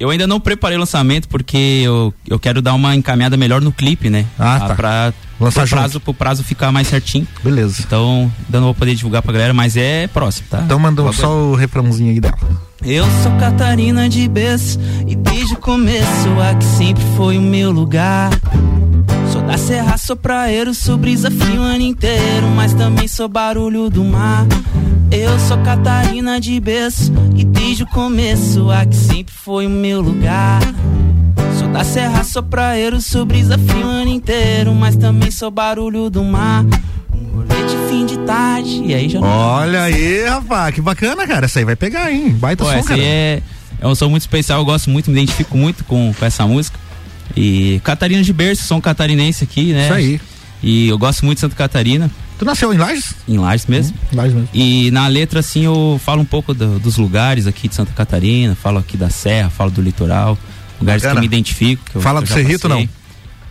Eu ainda não preparei o lançamento porque eu, eu quero dar uma encaminhada melhor no clipe, né? Ah, tá. Pra Lançar pro prazo, pro prazo ficar mais certinho. Beleza. Então, ainda não vou poder divulgar pra galera, mas é próximo, tá? Então manda Logo- só o refrãozinho aí dela. Eu sou Catarina de Bess e desde o começo aqui sempre foi o meu lugar. Sou da Serra, sou praeiro, sou brisa frio o ano inteiro, mas também sou barulho do mar. Eu sou Catarina de Bess e desde o começo aqui sempre foi o meu lugar. Sou da Serra, sou praeiro, sou brisa frio o ano inteiro, mas também sou barulho do mar. Um de fim de tarde, e aí já Olha aí, rapaz, que bacana, cara. Essa aí vai pegar, hein? Baita Pô, som, essa cara. aí é, é um som muito especial, eu gosto muito, me identifico muito com, com essa música. E Catarina de Berço, sou um catarinense aqui, né? Isso aí. E eu gosto muito de Santa Catarina. Tu nasceu em Lages? Em Lages mesmo. Lages mesmo. E na letra, assim, eu falo um pouco do- dos lugares aqui de Santa Catarina, falo aqui da Serra, falo do litoral, lugares Bacana. que me identifico. que Fala eu do Cerrito, não?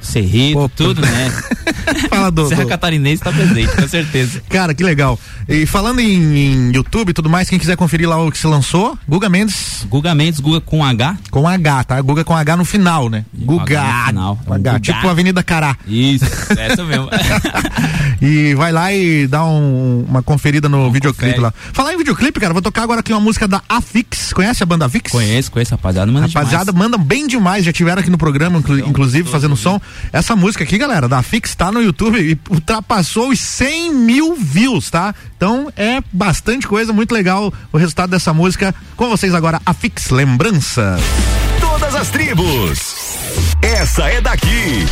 Cerrito, tudo, né? (laughs) Fala do, Serra Catarinense tá presente, com certeza. Cara, que legal. E falando em, em YouTube e tudo mais, quem quiser conferir lá o que se lançou, Guga Mendes. Guga Mendes, Guga com H. Com H, tá? Guga com H no final, né? Guga. H final. H, Guga. tipo Avenida Cará. Isso, essa mesmo. (laughs) E vai lá e dá um- uma conferida no videoclipe confere. lá. Falar em videoclipe, cara, vou tocar agora aqui uma música da Afix. Conhece a banda Afix? Conheço, conheço, rapaziada. Manda Rapaziada, demais. mandam bem demais, já tiveram aqui no programa, inclu- inclusive, fazendo som. Essa música aqui, galera, da Fix, tá no YouTube e ultrapassou os 100 mil views, tá? Então é bastante coisa, muito legal o resultado dessa música. Com vocês agora, a Fix Lembrança. Todas as tribos. Essa é daqui.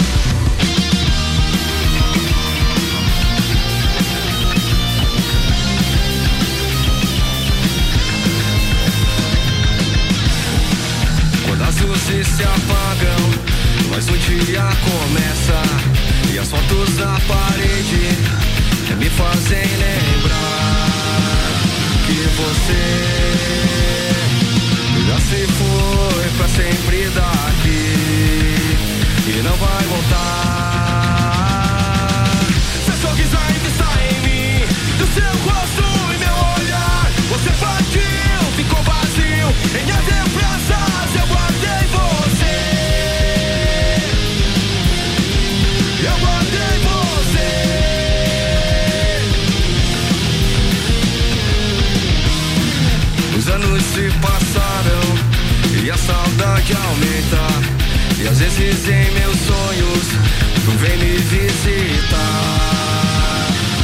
Quando as luzes se apagam, mas o dia começa e as fotos na parede me fazem lembrar que você já se foi pra sempre daqui e não vai voltar. E a saudade aumenta e às vezes em meus sonhos tu vem me visitar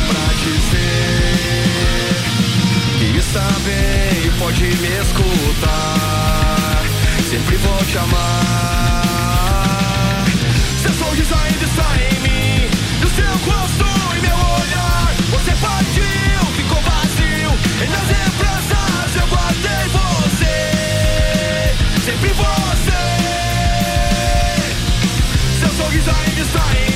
pra dizer que está bem e pode me escutar. Sempre vou te amar. Seu sorriso ainda está em mim, e o seu rosto e meu olhar. Você partiu, ficou vazio em nas lembranças. Seu sorriso ainda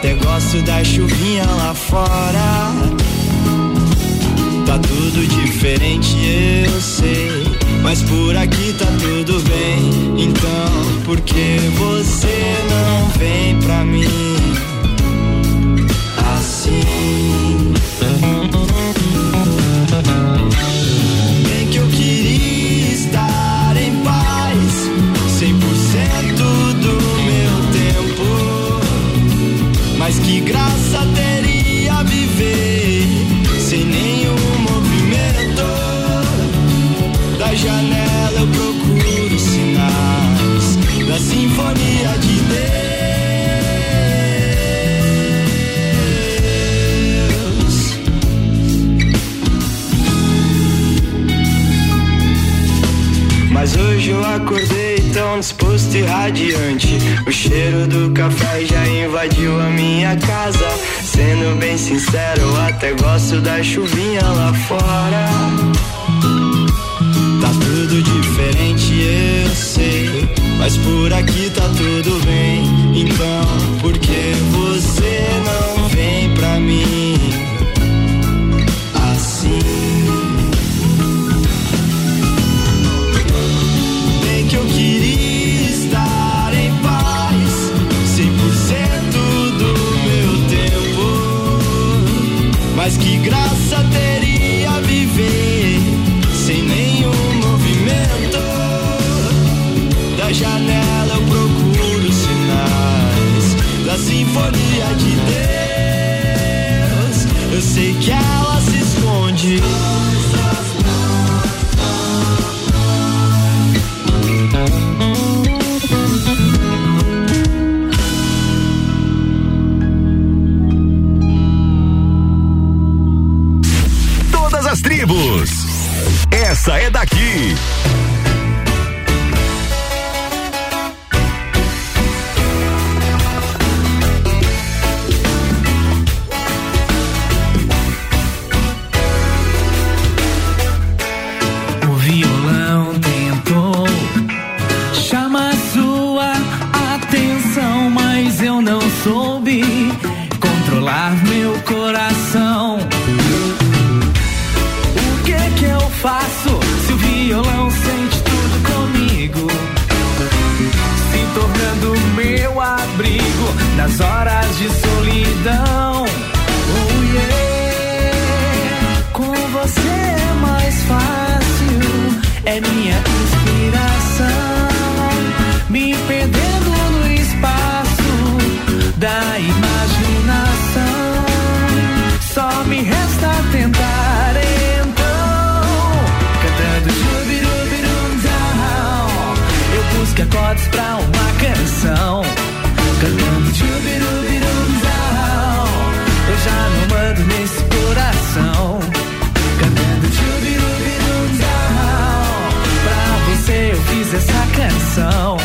até gosto da chuvinha lá fora. Tá tudo diferente, eu sei. Mas por aqui tá tudo bem. Então, por que você não vem pra mim assim? Bem que eu queria estar em paz, 100% do meu tempo. Mas que graça Da janela eu procuro sinais da sinfonia de Deus. Mas hoje eu acordei tão disposto e radiante. O cheiro do café já invadiu a minha casa. Sendo bem sincero, eu até gosto da chuvinha lá fora. Tudo diferente, eu sei. Mas por aqui tá tudo bem. Então, por que você não vem pra mim assim? Bem que eu queria estar em paz, 100% do meu tempo. Mas que graça sinfonia de Deus. Eu sei que ela se esconde. Todas as tribos. Essa é daqui. Canção,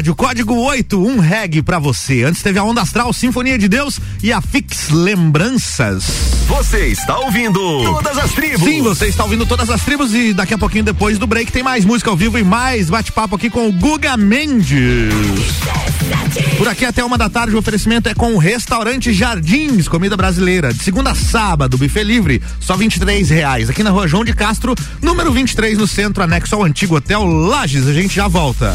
rádio, código 81 reg pra você. Antes teve a Onda Astral, Sinfonia de Deus e a Fix Lembranças. Você está ouvindo Todas as Tribos. Sim, você está ouvindo todas as tribos e daqui a pouquinho depois do break tem mais música ao vivo e mais bate-papo aqui com o Guga Mendes. Por aqui até uma da tarde o oferecimento é com o restaurante Jardins, comida brasileira. De segunda a sábado, buffet livre, só 23 reais. Aqui na rua João de Castro, número 23 no centro, anexo ao antigo Hotel Lages. A gente já volta.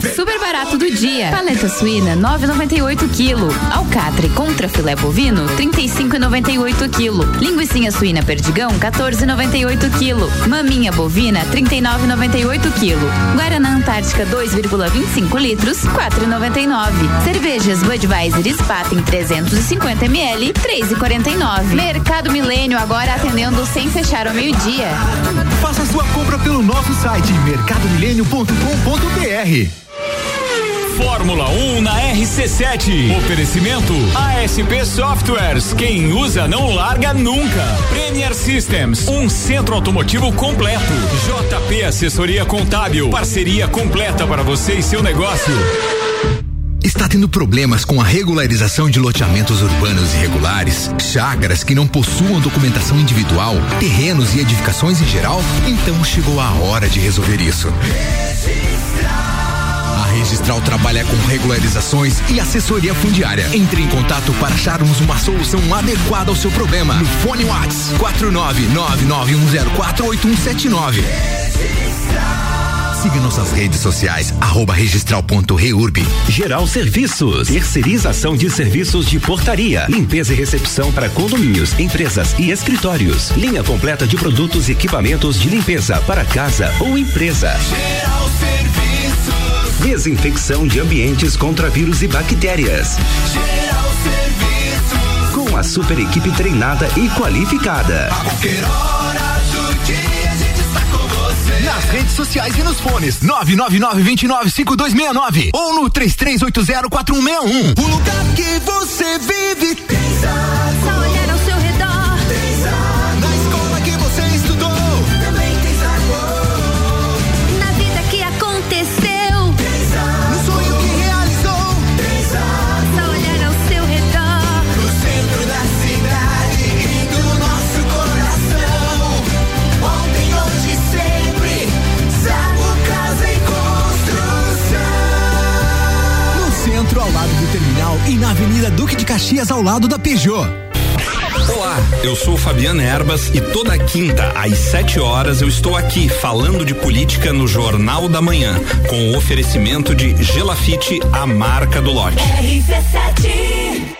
Super barato do dia. Paleta suína 9,98 kg. Alcatre contra filé bovino 35,98 kg. Linguiça suína perdigão 14,98 kg. Maminha bovina 39,98 kg. Guaraná Antártica 2,25 litros 4,99. Cervejas Budweiser Spaten 350 ml 3,49. Mercado Milênio agora atendendo sem fechar ao meio-dia. Faça sua compra pelo nosso site mercadomilênio.com.br. Fórmula 1 na RC7. Oferecimento ASP Softwares. Quem usa não larga nunca. Premier Systems, um centro automotivo completo. JP Assessoria Contábil, parceria completa para você e seu negócio. Está tendo problemas com a regularização de loteamentos urbanos irregulares, chácaras que não possuam documentação individual, terrenos e edificações em geral? Então chegou a hora de resolver isso. A Registral trabalha com regularizações e assessoria fundiária. Entre em contato para acharmos uma solução adequada ao seu problema. No Fone Whats 49991048179. Siga nossas redes sociais, arroba registral.reurb. Geral Serviços, terceirização de serviços de portaria, limpeza e recepção para condomínios, empresas e escritórios. Linha completa de produtos e equipamentos de limpeza para casa ou empresa. Geral Serviços. Desinfecção de ambientes contra vírus e bactérias. Geral Serviços. Com a super equipe treinada e qualificada. A qualquer hora do dia a gente está com você. Nas redes sociais e nos fones 999-295269 ou no 33804161. O lugar que você vive tem e na Avenida Duque de Caxias, ao lado da Peugeot. Olá, eu sou Fabiana Erbas e toda quinta às 7 horas eu estou aqui falando de política no Jornal da Manhã, com o oferecimento de Gelafite, a marca do lote. De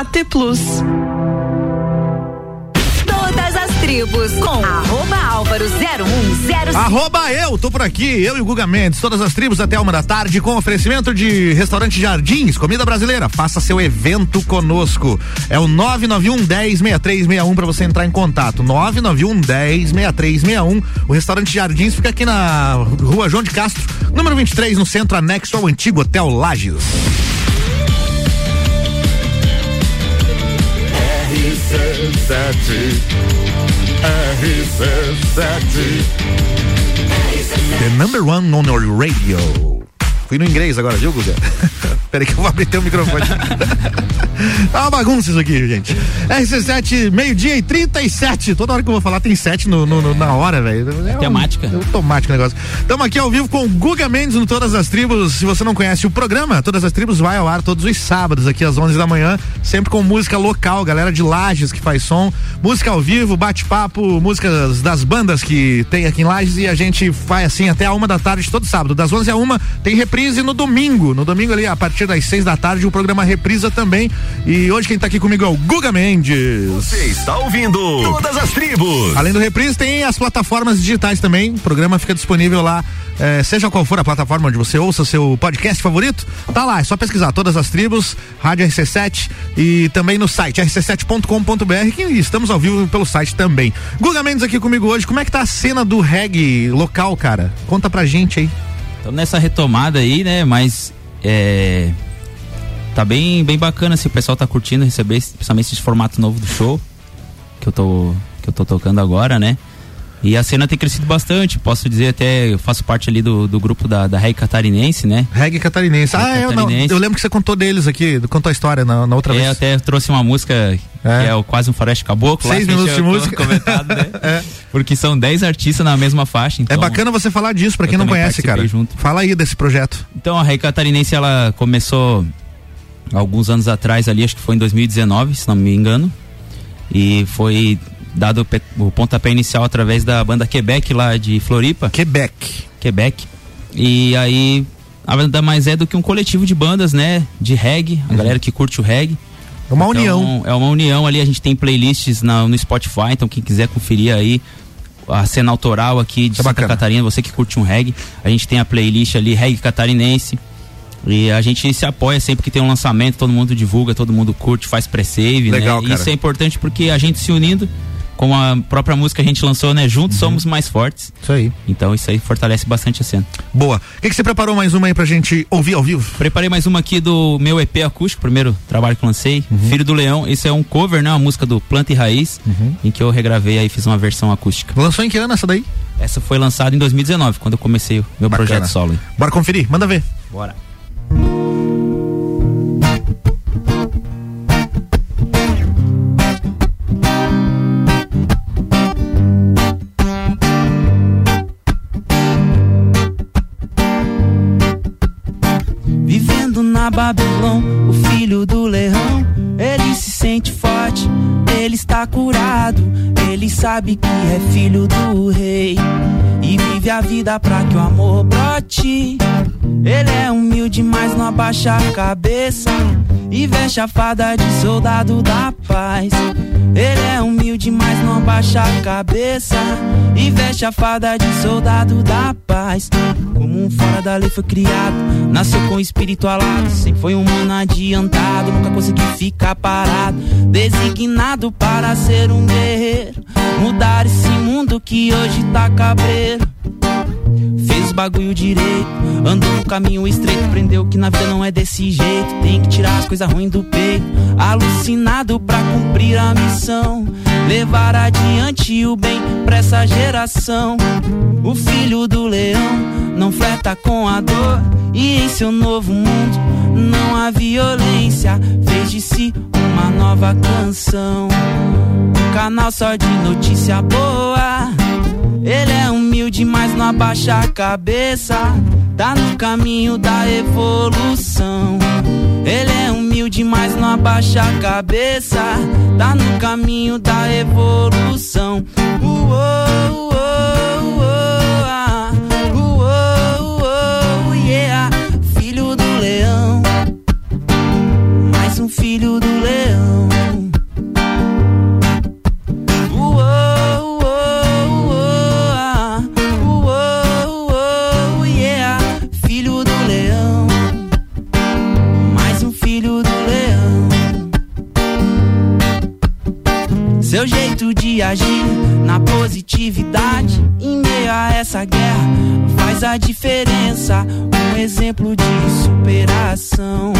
AT Plus. Todas as tribos com arroba álvaro 0105. Arroba eu, tô por aqui, eu e o Guga Mendes, todas as tribos até uma da tarde, com oferecimento de restaurante Jardins, comida brasileira. Faça seu evento conosco. É o 991 10 6361 pra você entrar em contato. 991 10 6361. O restaurante Jardins fica aqui na rua João de Castro, número 23, no centro anexo ao antigo Hotel Lages. The number one on your radio. Fui no inglês agora, viu, Guga? (laughs) Peraí que eu vou abrir teu microfone. (laughs) tá uma bagunça isso aqui, gente. RC7, meio-dia e 37. Toda hora que eu vou falar tem 7 no, no- no- na hora, velho. É um- Temática. É automático o negócio. Estamos aqui ao vivo com o Guga Mendes no Todas as Tribos. Se você não conhece o programa, Todas as Tribos vai ao ar todos os sábados, aqui às 11 da manhã, sempre com música local, galera de Lages que faz som, música ao vivo, bate-papo, músicas das bandas que tem aqui em Lages e a gente vai assim até a uma da tarde todo sábado. Das 11 a uma tem reprise no domingo. No domingo ali, a partir das 6 da tarde, o programa reprisa também. E hoje quem tá aqui comigo é o Guga Mendes. Você está ouvindo Todas as Tribos. Além do reprise, tem as plataformas digitais também. O programa fica disponível lá, eh, seja qual for a plataforma onde você ouça seu podcast favorito, tá lá, é só pesquisar todas as tribos, Rádio RC7 e também no site rc7.com.br, que estamos ao vivo pelo site também. Guga Mendes aqui comigo hoje. Como é que tá a cena do reggae local, cara? Conta pra gente aí. Então nessa retomada aí, né? Mas é. Tá bem, bem bacana, assim, o pessoal tá curtindo receber, principalmente esse formato novo do show que eu tô, que eu tô tocando agora, né? E a cena tem crescido bastante, posso dizer até, eu faço parte ali do, do grupo da, da Reg Catarinense, né? Reggae catarinense. Ah, eu, não, Catarinense. eu lembro que você contou deles aqui, contou a história na, na outra É, eu vez. até trouxe uma música que é o quase um faroeste caboclo. lá, Seis gente minutos de música. Comentado, né? (laughs) Porque são 10 artistas na mesma faixa. É Então, bacana você falar disso, pra eu quem não conhece, cara. junto. Fala aí desse projeto. Então a Rei Catarinense ela começou alguns anos atrás ali, acho que foi em 2019, se não me engano. E foi dado o pontapé inicial através da banda Quebec lá de Floripa. Quebec. Quebec. E aí nada mais é do que um coletivo de bandas, né, de reggae, a galera que curte o reggae. É uma Então, união. É uma união ali, a gente tem playlists na- no Spotify, então quem quiser conferir aí a cena autoral aqui de Santa Catarina, você que curte um reggae, a gente tem a playlist ali, reggae catarinense. E a gente se apoia sempre que tem um lançamento, todo mundo divulga, todo mundo curte, faz pré-save, né? Cara. Isso é importante porque a gente se unindo, com a própria música que a gente lançou, né? Juntos somos mais fortes. Uhum. Isso aí. Então isso aí fortalece bastante a cena. Boa. O que, que você preparou mais uma aí pra gente ouvir ao vivo? Preparei mais uma aqui do meu EP acústico, primeiro trabalho que lancei, Uhum. Filho do Leão. Esse é um cover, né? Uma música do Planta e Raiz, em que eu regravei aí, fiz uma versão acústica. Lançou em que ano essa daí? Essa foi lançada em 2019, quando eu comecei o meu Bacana. projeto solo. Bora conferir, manda ver. Bora. Na Babilão, o filho do leão, ele se sente forte, ele está curado, ele sabe que é filho do rei e vive a vida pra que o amor brote. Ele é humilde, mas não abaixa a cabeça e veste a fada de soldado da paz. Ele é humilde, mas não abaixa a cabeça e veste a fada de soldado da paz. Como um fora da lei foi criado, nasceu com espírito alado, sempre foi um humano adiantado, nunca conseguiu ficar parado, designado para ser um guerreiro, mudar esse mundo que hoje tá cabreiro. Fez os bagulho direito, andou no caminho estreito, aprendeu que na vida não é desse jeito, tem que tirar as coisas ruins do peito, alucinado pra cumprir a missão, levar adiante o bem pra essa geração. O filho do leão não fleta com a dor, e em seu novo mundo não há violência, fez de si uma nova canção. Um canal só de notícia boa. Ele é humilde, mas não abaixa a cabeça. Tá no caminho da evolução. Ele é humilde, mas não abaixa a cabeça. Tá no caminho da evolução. Uou, uou, Seu jeito de agir na positividade em meio a essa guerra faz a diferença. Um exemplo de superação.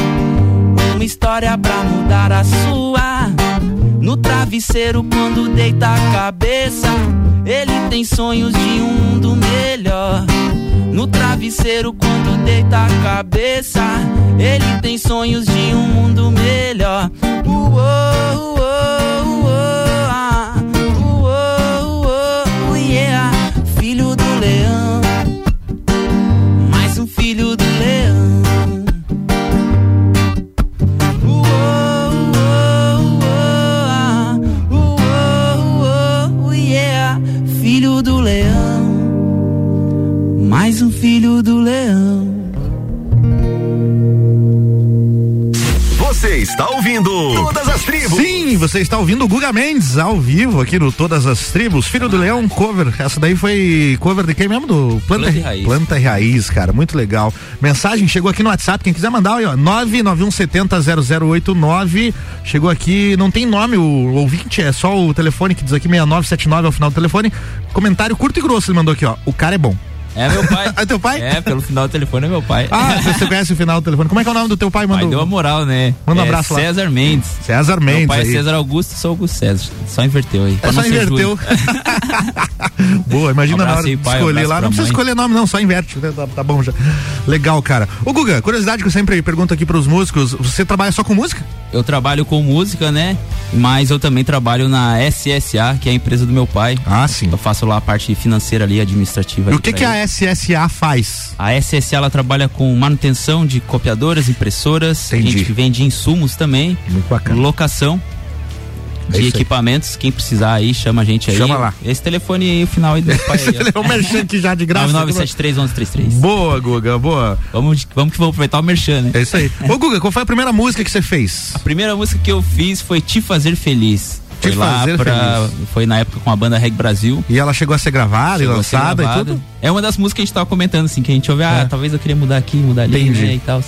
Uma história pra mudar a sua. No travesseiro, quando deita a cabeça, ele tem sonhos de um mundo melhor. No travesseiro quando deita a cabeça, ele tem sonhos de um mundo melhor. Uou, uou, uou, ah. Leão, mais um filho do leão. Ah. Filho do leão, mais um filho do leão. Está ouvindo Todas as Tribos. Sim, você está ouvindo o Guga Mendes ao vivo aqui no Todas as Tribos. Filho do Leão, cover. Essa daí foi cover de quem mesmo? Do Planta, Planta e Raiz. Planta e Raiz, cara. Muito legal. Mensagem chegou aqui no WhatsApp. Quem quiser mandar, aí, ó. 991700089. Chegou aqui, não tem nome o ouvinte, é só o telefone que diz aqui 6979 ao final do telefone. Comentário curto e grosso ele mandou aqui, ó. O cara é bom. É meu pai. (laughs) é teu pai? É, pelo final do telefone é meu pai. Ah, você conhece o final do telefone. Como é que é o nome do teu pai, Pai mandou? deu a moral, né? Manda um É abraço lá. César Mendes. César Mendes. Meu pai aí. é César Augusto, sou Augusto César. Só inverteu aí. É só inverteu. (laughs) Boa, imagina Um na hora aí, pai, um escolher abraço lá. Não precisa mãe. escolher nome, não, só inverte. né? Tá, tá bom já. Legal, cara. Ô, Guga, curiosidade que eu sempre pergunto aqui pros músicos: você trabalha só com música? Eu trabalho com música, né? Mas eu também trabalho na SSA, que é a empresa do meu pai. Ah, sim. Eu faço lá a parte financeira ali, administrativa. E o que, que ele. a SSA faz? A SSA ela trabalha com manutenção de copiadoras, impressoras, a Entendi. gente vende insumos também, locação É de aí. equipamentos. Quem precisar aí, chama a gente aí. Chama lá. Esse telefone aí, o final aí do (laughs) pai aí, É um merchan aqui já de graça. 9973 Boa, Guga, boa. Vamos, vamos que vamos aproveitar o merchan, né? É isso aí. (laughs) Ô, Guga, qual foi a primeira música que você fez? A primeira música que eu fiz foi Te Fazer Feliz. Te foi lá Fazer pra, Feliz. Foi na época com a banda Reg Brasil. E ela chegou a ser gravada Chegou e lançada e gravada. tudo? É uma das músicas que a gente tava comentando, assim, que a gente ouve, ah, É. talvez eu queria mudar aqui, mudar ali, Entendi. né, e tal.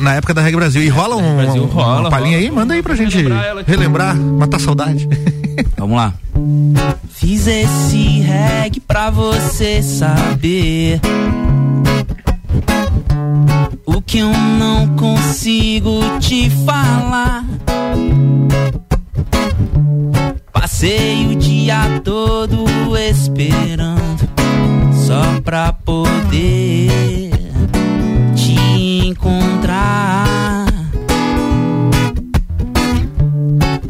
Na época da Regra Brasil. E rola um, Brasil um- rola, uma palhinha rola. aí? Manda aí pra gente relembrar relembrar, matar saudade. (laughs) Vamos lá. Fiz esse reggae pra você saber o que eu não consigo te falar. Passei o dia todo esperando só pra poder te encontrar.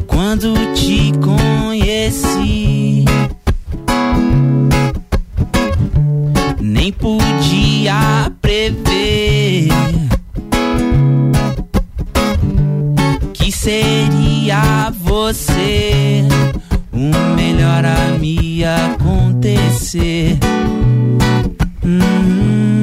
Quando te conheci, nem podia prever que seria você o melhor a me acontecer. Hum.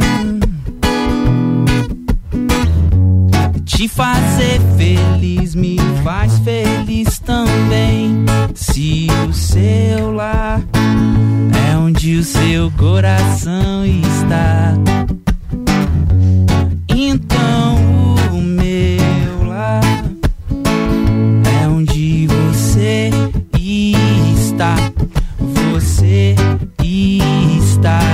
Te fazer feliz me faz feliz também. Se o seu lar é onde o seu coração está, então está.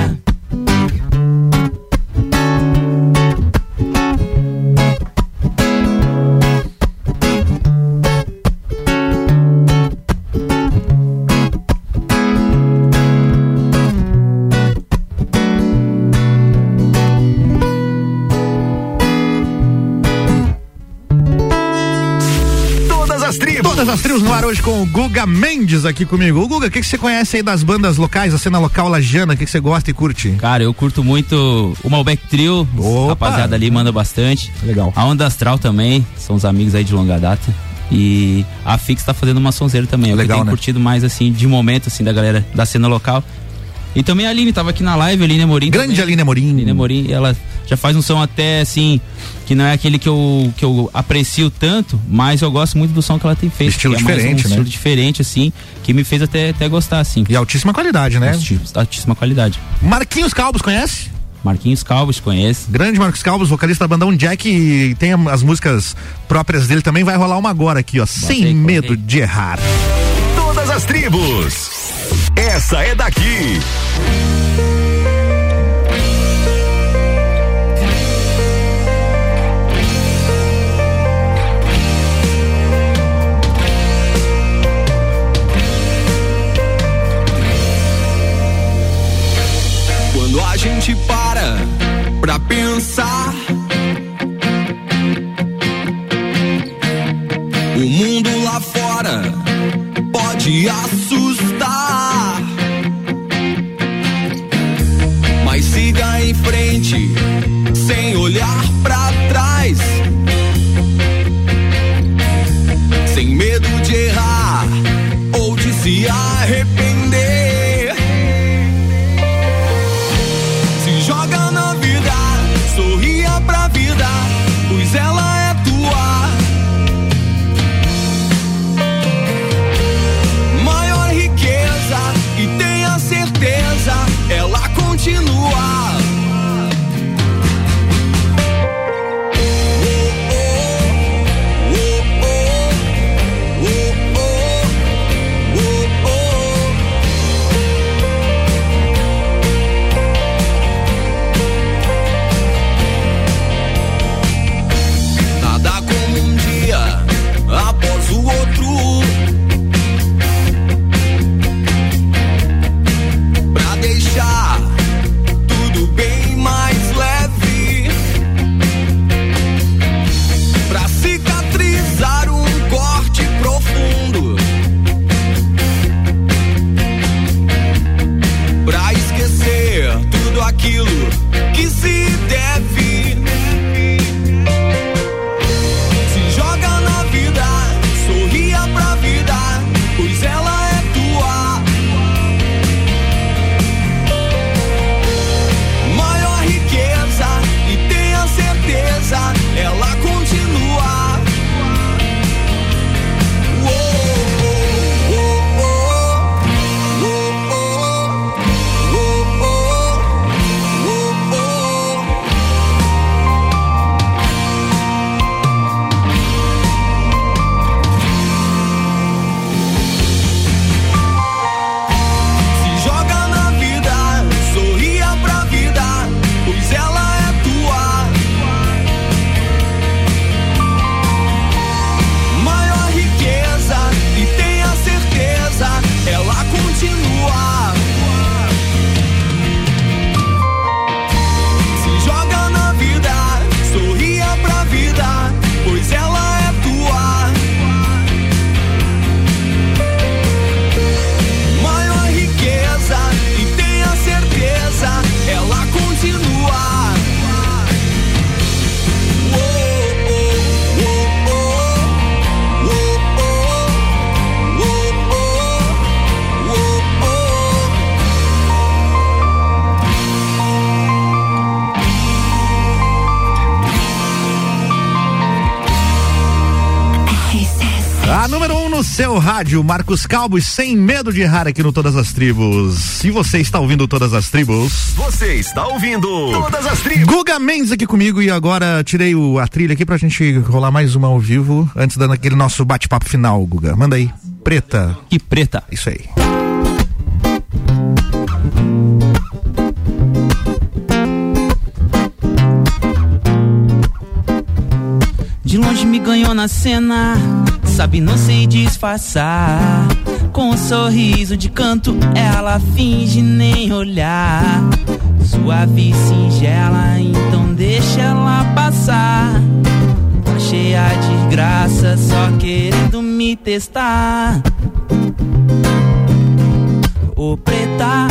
Com o Guga Mendes aqui comigo. O Guga, o que, que você conhece aí das bandas locais, a cena local lagiana? O que, que você gosta e curte? Cara, eu curto muito o Malbec Trio. Opa! Rapaziada ali manda bastante. Legal. A Onda Astral também, são os amigos aí de longa data. E a Fix tá fazendo uma sonzeira também. É Legal, eu tenho né? curtido mais, assim, de momento, assim, da galera da cena local. E também a Aline tava aqui na live, a Aline Amorim. Grande também. Aline Amorim. Aline Amorim, ela já faz um som até, assim, que não é aquele que eu, que eu aprecio tanto, mas eu gosto muito do som que ela tem feito. Estilo é diferente, um né? estilo diferente, assim, que me fez até, até gostar, assim. E altíssima qualidade, né? Altíssima qualidade. Marquinhos Calbos, conhece? Marquinhos Calvos, conhece. Grande Marcos Calvos, vocalista da bandão Jack e tem as músicas próprias dele também. Vai rolar uma agora aqui, ó. Sem aí, medo de errar. Todas as tribos. Essa é daqui. Rádio, Marcos Calbos, sem medo de errar aqui no Todas as Tribos. Se você está ouvindo Todas as Tribos. Você está ouvindo Todas as Tribos. Guga Mendes aqui comigo e agora tirei o, a trilha aqui pra gente rolar mais uma ao vivo, antes daquele nosso bate-papo final, Guga. Manda aí. Preta. Que preta. Isso aí. De longe me ganhou na cena, sabe, não sei disfarçar. Com um sorriso de canto, ela finge nem olhar. Suave e singela, então deixa ela passar. Tá cheia de graça, só querendo me testar. Ô preta,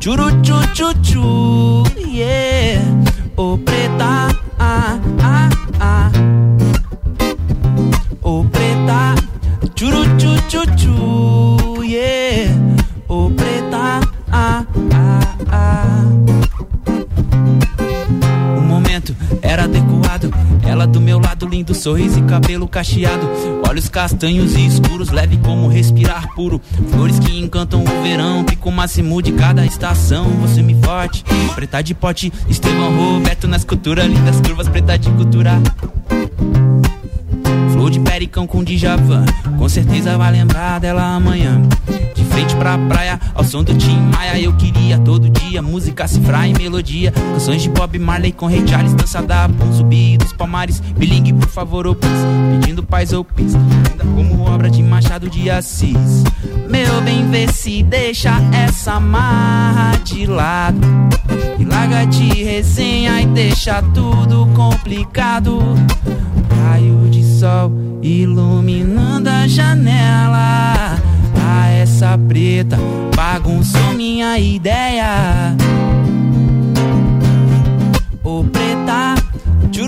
churu chu chu chu, yeah. Ô preta, ah, ah, ah. Churu chu chu chu, yeah. Ô preta, ah, ah, ah. O momento era adequado. Ela do meu lado, lindo sorriso e cabelo cacheado. Olhos castanhos e escuros, leve como respirar puro. Flores que encantam o verão, pico máximo de cada estação. Você me forte, preta de pote, Estevão Roberto na escultura, lindas curvas, preta de cultura. Flor de pericão com Djavan. Com certeza vai lembrar dela amanhã. De frente pra praia, ao som do Tim Maia Eu queria todo dia, música cifrar e melodia. Canções de Bob Marley com Ray Charles Dança da Pum, subir dos palmares. Me ligue por favor, ou please Pedindo paz ou peace Ainda como obra de Machado de Assis. Meu bem, vê se deixa essa marra de lado. E larga de resenha e deixa tudo complicado. Raio de sol iluminando janela. Ah, essa preta bagunçou minha ideia. Ô preta, tchu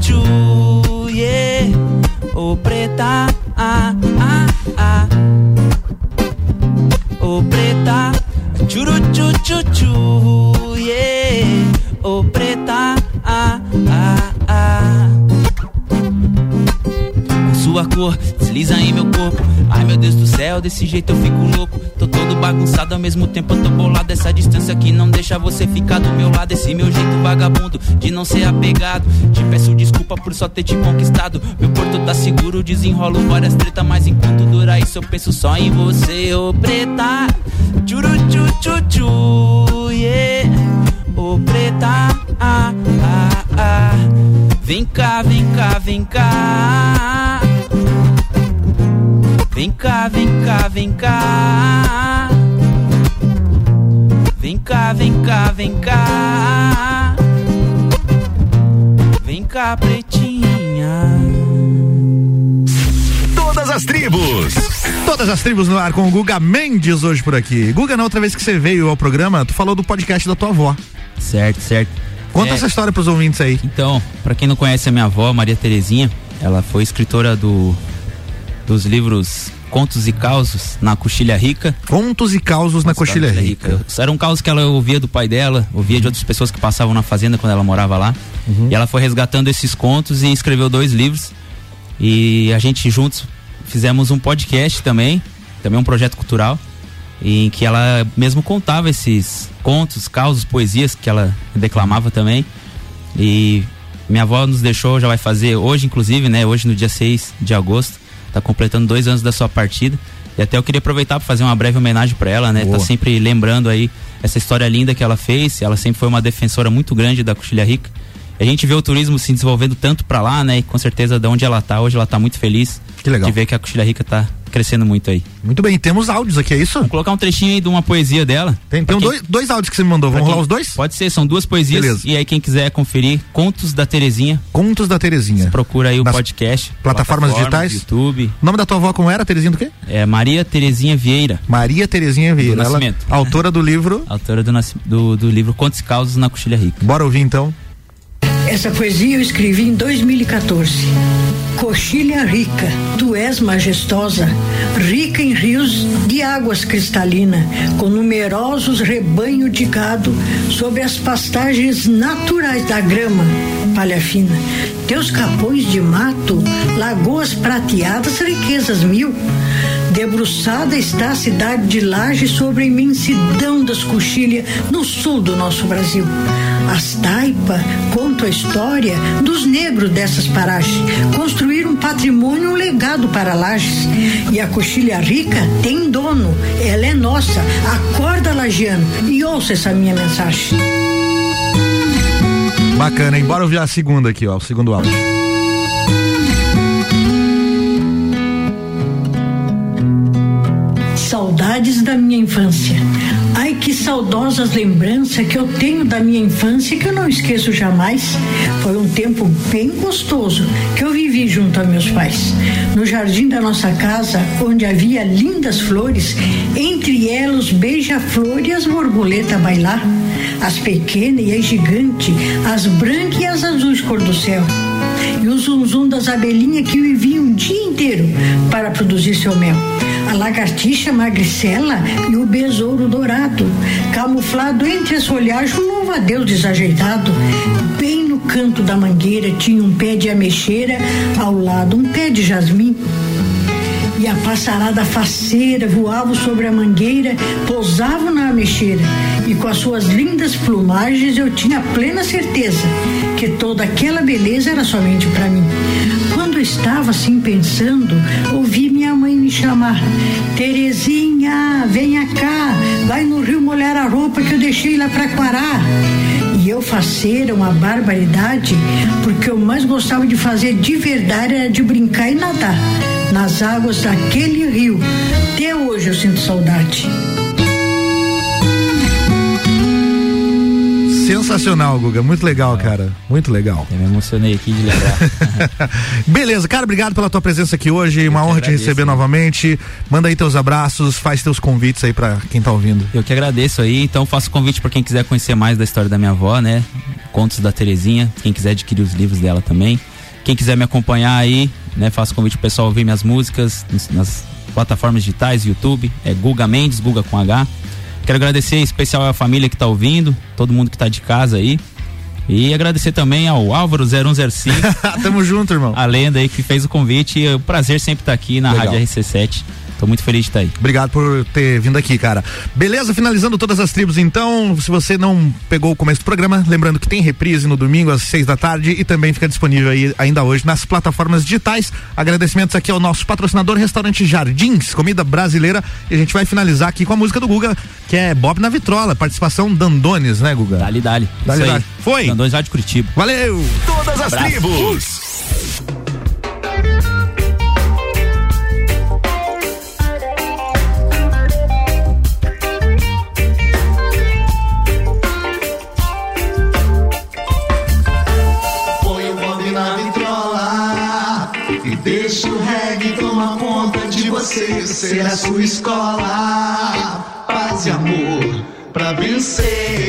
tchu, yeah. Ô preta, ah, ah, ah. Ô preta, tchu tchu, yeah. Ô preta, cor, desliza em meu corpo. Ai meu Deus do céu, desse jeito eu fico louco. Tô todo bagunçado ao mesmo tempo, eu tô bolado. Essa distância que não deixa você ficar do meu lado. Esse meu jeito vagabundo de não ser apegado. Te peço desculpa por só ter te conquistado. Meu porto tá seguro, desenrolo várias tretas. Mas enquanto dura isso, eu penso só em você, ô preta. Tchuru tchu tchu tchu, yeah. Ô preta, ah, ah, ah. Vem cá, vem cá, vem cá. Vem cá, vem cá, vem cá. Vem cá, vem cá, vem cá. Vem cá, pretinha. Todas as tribos. Todas as tribos no ar com o Guga Mendes hoje por aqui. Guga, na outra vez que você veio ao programa, tu falou do podcast da tua avó. Certo, certo. Conta É. essa história pros ouvintes aí. Então, pra quem não conhece a minha avó, Maria Terezinha, ela foi escritora do dos livros Contos e Causos na Coxilha Rica. Contos e Causos na Coxilha Rica. Era um caos que ela ouvia do pai dela, ouvia de outras pessoas que passavam na fazenda quando ela morava lá. Uhum. E ela foi resgatando esses contos e escreveu dois livros. E a gente juntos fizemos um podcast também, também um projeto cultural, em que ela mesmo contava esses contos, causos, poesias que ela declamava também. E minha avó nos deixou, já vai fazer hoje, inclusive, né? Hoje no dia 6 de agosto, tá completando dois anos da sua partida. E até eu queria aproveitar para fazer uma breve homenagem para ela, né? Boa. Tá sempre lembrando aí essa história linda que ela fez. Ela sempre foi uma defensora muito grande da Coxilha Rica. A gente vê o turismo se desenvolvendo tanto para lá, né? E com certeza de onde ela tá, hoje ela tá muito feliz Que legal. de ver que a Coxilha Rica tá crescendo muito aí. Muito bem, temos áudios aqui, é isso? Vou colocar um trechinho aí de uma poesia dela. Tem, tem quem- dois, dois áudios que você me mandou. Vamos rolar os dois? Pode ser, são duas poesias. Beleza. E aí quem quiser conferir, Contos da Terezinha. Contos da Terezinha. Procura aí o Nas podcast. plataformas digitais? YouTube. O nome da tua avó como era? Terezinha do quê? É Maria Terezinha Vieira. Maria Terezinha Vieira. Do Ela, Nascimento. autora do livro. (laughs) Autora do, do, do livro Contos e Causas na Coxilha Rica. Bora ouvir então. Essa poesia eu escrevi em 2014. Coxilha rica, tu és majestosa, rica em rios de águas cristalinas, com numerosos rebanhos de gado sobre as pastagens naturais da grama, palha fina. Teus capões de mato, lagoas prateadas, riquezas mil. Debruçada está a cidade de Laje sobre a imensidão das coxilhas no sul do nosso Brasil. As taipa contam a história dos negros dessas paragens. Construíram um patrimônio, um legado para Lages. E a coxilha rica tem dono, ela é nossa. Acorda, Lagiano, e ouça essa minha mensagem. Bacana, hein? Bora ouvir a segunda aqui, ó. O segundo áudio. Saudades da minha infância. Ai, que saudosas lembranças que eu tenho da minha infância que eu não esqueço jamais. Foi um tempo bem gostoso que eu vivi junto a meus pais. No jardim da nossa casa, onde havia lindas flores, entre elas beija-flor e as borboletas bailar. As pequenas e as gigantes, as brancas e as azuis cor do céu e o zunzum das abelhinhas que viviam o dia inteiro para produzir seu mel. A lagartixa magricela e o besouro dourado, camuflado entre as folhagens, um louva-a-Deus desajeitado. Bem no canto da mangueira tinha um pé de ameixeira, ao lado um pé de jasmim. E a passarada faceira voava sobre a mangueira, pousava na ameixeira. E com as suas lindas plumagens eu tinha plena certeza que toda aquela beleza era somente para mim. Quando eu estava assim pensando, ouvi minha mãe me chamar: Terezinha, venha cá, vai no rio molhar a roupa que eu deixei lá para Quará. Eu faceira uma barbaridade, porque eu mais gostava de fazer de verdade era de brincar e nadar nas águas daquele rio. Até hoje eu sinto saudade. Sensacional, Guga. Muito legal, cara. Muito legal. Eu me emocionei aqui de lembrar. (laughs) Beleza, cara, obrigado pela tua presença aqui hoje. Uma honra te agradeço, receber hein? novamente. Manda aí teus abraços, faz teus convites aí pra quem tá ouvindo. Eu que agradeço aí, então faço convite para quem quiser conhecer mais da história da minha avó, né? Contos da Terezinha, quem quiser adquirir os livros dela também. Quem quiser me acompanhar aí, né? Faço convite pro pessoal ouvir minhas músicas nas, nas plataformas digitais, YouTube, é Guga Mendes, Guga com H. Quero agradecer em especial a família que tá ouvindo, todo mundo que tá de casa aí. E agradecer também ao Álvaro 0105. (laughs) Tamo junto, irmão. A lenda aí que fez o convite. É um prazer sempre estar aqui na Legal. Rádio RC7. Tô muito feliz de estar aí. Obrigado por ter vindo aqui, cara. Beleza, finalizando todas as tribos, então, se você não pegou o começo do programa, lembrando que tem reprise no domingo às seis da tarde e também fica disponível aí ainda hoje nas plataformas digitais. Agradecimentos aqui ao nosso patrocinador, Restaurante Jardins, comida brasileira. E a gente vai finalizar aqui com a música do Guga, que é Bob na Vitrola, participação Dandones, né, Guga? Dali, dali. Dali, dali. Foi. Dandones lá de Curitiba. Valeu! Todas as Abraço. tribos. Ser a sua escola, paz e amor pra vencer.